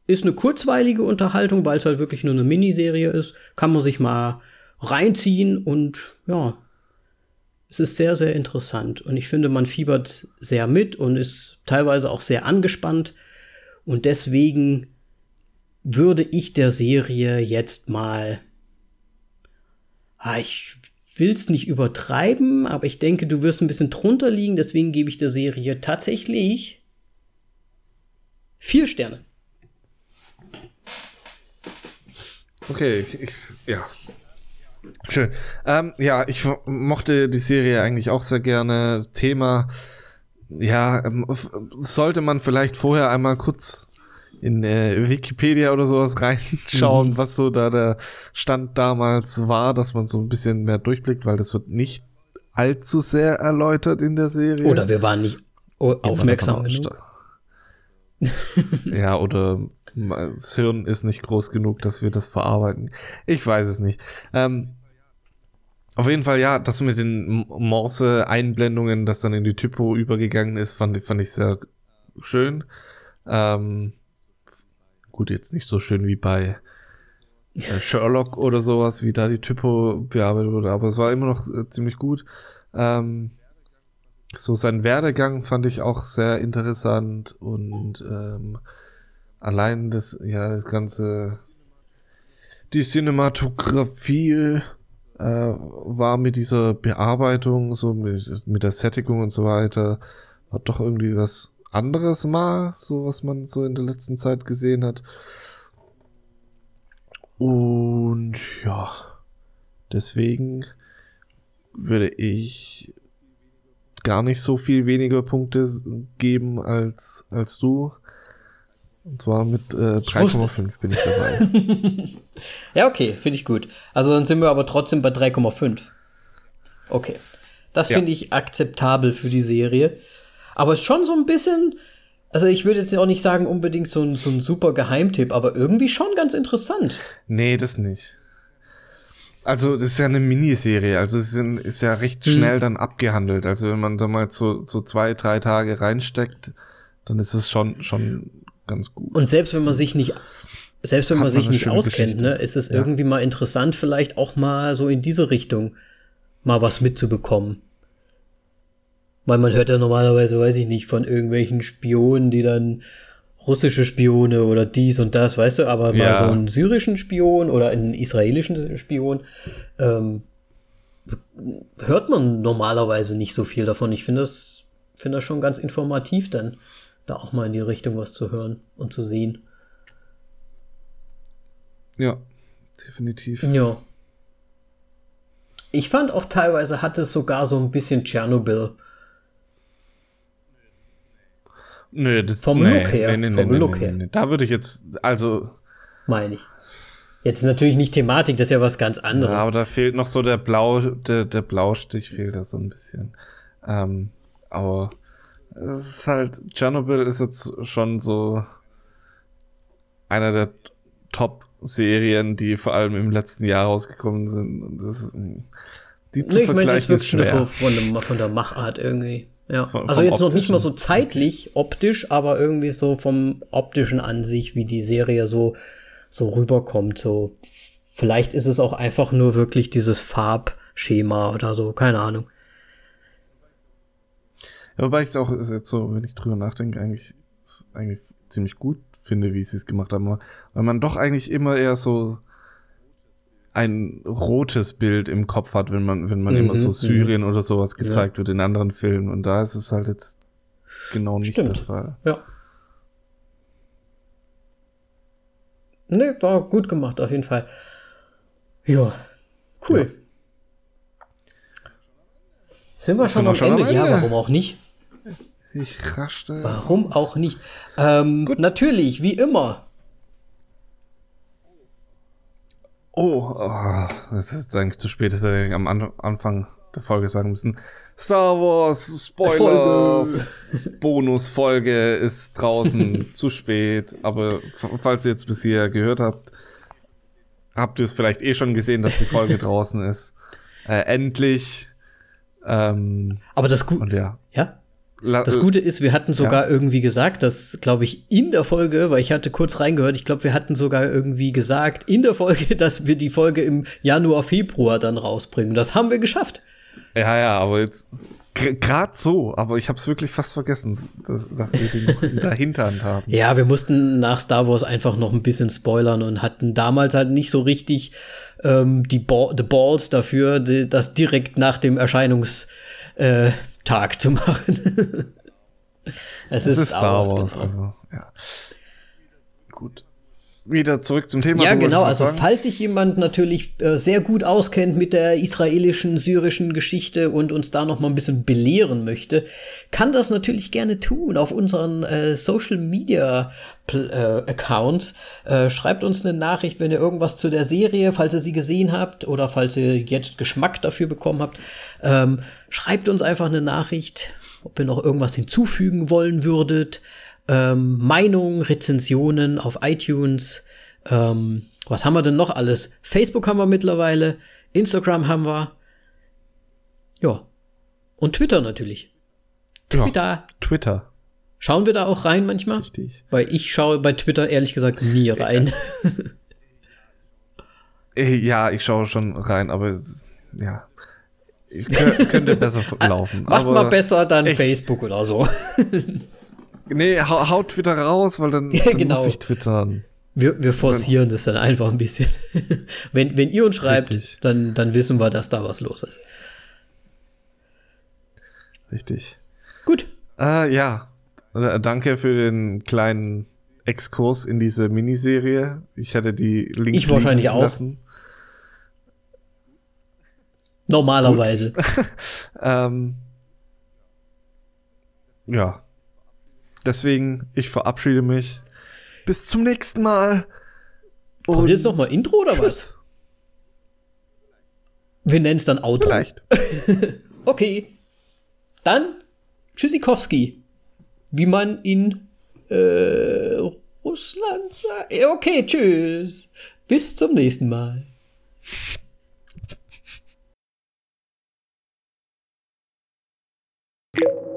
ist eine kurzweilige Unterhaltung, weil es halt wirklich nur eine Miniserie ist. Kann man sich mal reinziehen und ja, es ist sehr, sehr interessant. Und ich finde, man fiebert sehr mit und ist teilweise auch sehr angespannt. Und deswegen würde ich der Serie jetzt mal Ah, ich will es nicht übertreiben, aber ich denke, du wirst ein bisschen drunter liegen, deswegen gebe ich der Serie tatsächlich vier Sterne. Okay, ich, ja. Schön. Ähm, ja, ich mochte die Serie eigentlich auch sehr gerne. Thema ja, ähm, sollte man vielleicht vorher einmal kurz in äh, Wikipedia oder sowas <laughs> reinschauen, mhm. was so da der Stand damals war, dass man so ein bisschen mehr durchblickt, weil das wird nicht allzu sehr erläutert in der Serie. Oder wir waren nicht aufmerksam genug. ja, oder das Hirn ist nicht groß genug, dass wir das verarbeiten. Ich weiß es nicht. Ähm, auf jeden Fall, ja, das mit den Morse-Einblendungen, das dann in die Typo übergegangen ist, fand, fand ich sehr schön. Ähm, gut, jetzt nicht so schön wie bei äh, Sherlock oder sowas, wie da die Typo bearbeitet wurde, aber es war immer noch äh, ziemlich gut. Ähm, so sein Werdegang fand ich auch sehr interessant und ähm, allein das, ja, das ganze, die Cinematografie äh, war mit dieser Bearbeitung, so mit, mit der Sättigung und so weiter, war doch irgendwie was anderes mal, so was man so in der letzten Zeit gesehen hat. Und ja, deswegen würde ich gar nicht so viel weniger Punkte geben als, als du. Und zwar mit äh, 3,5 bin ich dabei. <laughs> ja, okay, finde ich gut. Also dann sind wir aber trotzdem bei 3,5. Okay. Das ja. finde ich akzeptabel für die Serie. Aber es ist schon so ein bisschen, also ich würde jetzt auch nicht sagen unbedingt so ein, so ein super Geheimtipp, aber irgendwie schon ganz interessant. Nee, das nicht. Also, das ist ja eine Miniserie, also es ist, ist ja recht hm. schnell dann abgehandelt. Also, wenn man da mal so, so zwei, drei Tage reinsteckt, dann ist es schon, schon ganz gut. Und selbst wenn man sich nicht, selbst wenn man, man sich nicht auskennt, ne, ist es ja. irgendwie mal interessant, vielleicht auch mal so in diese Richtung mal was mitzubekommen. Weil man hört ja normalerweise, weiß ich nicht, von irgendwelchen Spionen, die dann russische Spione oder dies und das, weißt du, aber ja. mal so einen syrischen Spion oder einen israelischen Spion ähm, hört man normalerweise nicht so viel davon. Ich finde das, finde das schon ganz informativ, dann da auch mal in die Richtung was zu hören und zu sehen. Ja, definitiv. Ja. Ich fand auch teilweise hatte es sogar so ein bisschen Tschernobyl Nö, das vom nee, Look her. Nee, nee, vom Look her. Da würde ich jetzt, also. Meine ich. Jetzt natürlich nicht Thematik, das ist ja was ganz anderes. Ja, aber da fehlt noch so der Blau, der, der Blaustich fehlt da so ein bisschen. Ähm, aber es ist halt, Chernobyl ist jetzt schon so einer der Top-Serien, die vor allem im letzten Jahr rausgekommen sind. Und das, die zu nee, vergleichen ist schwer. Von, von der Machart irgendwie. Ja, vom, also jetzt noch nicht mal so zeitlich optisch, aber irgendwie so vom optischen an sich, wie die Serie so, so rüberkommt. So, vielleicht ist es auch einfach nur wirklich dieses Farbschema oder so, keine Ahnung. Ja, wobei ich es auch jetzt so, wenn ich drüber nachdenke, eigentlich, eigentlich ziemlich gut finde, wie sie es gemacht haben, weil man doch eigentlich immer eher so ein rotes Bild im Kopf hat, wenn man, wenn man mhm, immer so mhm. Syrien oder sowas gezeigt ja. wird in anderen Filmen. Und da ist es halt jetzt genau nicht Stimmt. der Fall. Ja. Ne, war gut gemacht, auf jeden Fall. Ja, cool. Ja. Sind wir schon, am, schon Ende? am, Ende? Ja, warum auch nicht? Ich raschte. Warum auch nicht? Ähm, natürlich, wie immer, Oh, oh, das ist eigentlich zu spät, das hätte ich am An Anfang der Folge sagen müssen. Star Wars Spoiler <laughs> Bonusfolge ist draußen <laughs> zu spät, aber falls ihr jetzt bis hier gehört habt, habt ihr es vielleicht eh schon gesehen, dass die Folge <laughs> draußen ist. Äh, endlich. Ähm, aber das gut. Ja. Ja. Das Gute ist, wir hatten sogar ja. irgendwie gesagt, dass, glaube ich, in der Folge, weil ich hatte kurz reingehört, ich glaube, wir hatten sogar irgendwie gesagt, in der Folge, <laughs> dass wir die Folge im Januar, Februar dann rausbringen. Das haben wir geschafft. Ja, ja, aber jetzt gerade so, aber ich habe es wirklich fast vergessen, dass, dass wir den noch in der Hinterhand haben. Ja, wir mussten nach Star Wars einfach noch ein bisschen spoilern und hatten damals halt nicht so richtig ähm, die ba the Balls dafür, die, das direkt nach dem Erscheinungs äh, zu machen. <laughs> es, es, ist, Star Wars. Wars genau. also, ja. Gut. Wieder zurück zum Thema. Ja, genau. Also, sagen? falls sich jemand natürlich äh, sehr gut auskennt mit der israelischen, syrischen Geschichte und uns da noch mal ein bisschen belehren möchte, kann das natürlich gerne tun auf unseren äh, Social Media Pl- äh, Accounts. Äh, schreibt uns eine Nachricht, wenn ihr irgendwas zu der Serie, falls ihr sie gesehen habt oder falls ihr jetzt Geschmack dafür bekommen habt. Ähm, schreibt uns einfach eine Nachricht, ob ihr noch irgendwas hinzufügen wollen würdet. Ähm, Meinungen, Rezensionen auf iTunes. Ähm, was haben wir denn noch alles? Facebook haben wir mittlerweile, Instagram haben wir. Ja. Und Twitter natürlich. Ja. Twitter. Twitter. Schauen wir da auch rein manchmal? Richtig. Weil ich schaue bei Twitter ehrlich gesagt nie rein. <laughs> Äh, Ja, ich schaue schon rein, aber ja. Ich kö- könnte <laughs> besser laufen. Macht mal besser dann. Facebook oder so. <laughs> Nee, hau, hau Twitter raus, weil dann, <laughs> dann genau. muss ich twittern. Wir, wir forcieren das dann einfach ein bisschen. <laughs> wenn, wenn ihr uns schreibt, Richtig. dann, dann wissen wir, dass da was los ist. Richtig. Gut. Äh, ja. Äh, Danke für den kleinen Exkurs in diese Miniserie. Ich hätte die Links Ich wahrscheinlich auch. lassen. Normalerweise. <laughs> Ähm, ja. Deswegen, ich verabschiede mich. Bis zum nächsten Mal. Und Kommt jetzt nochmal Intro oder tschüss. was? Wir nennen es dann Outro. Vielleicht. <laughs> okay. Dann Tschüssikowski. Wie man in äh, Russland sagt. Okay, tschüss. Bis zum nächsten Mal. you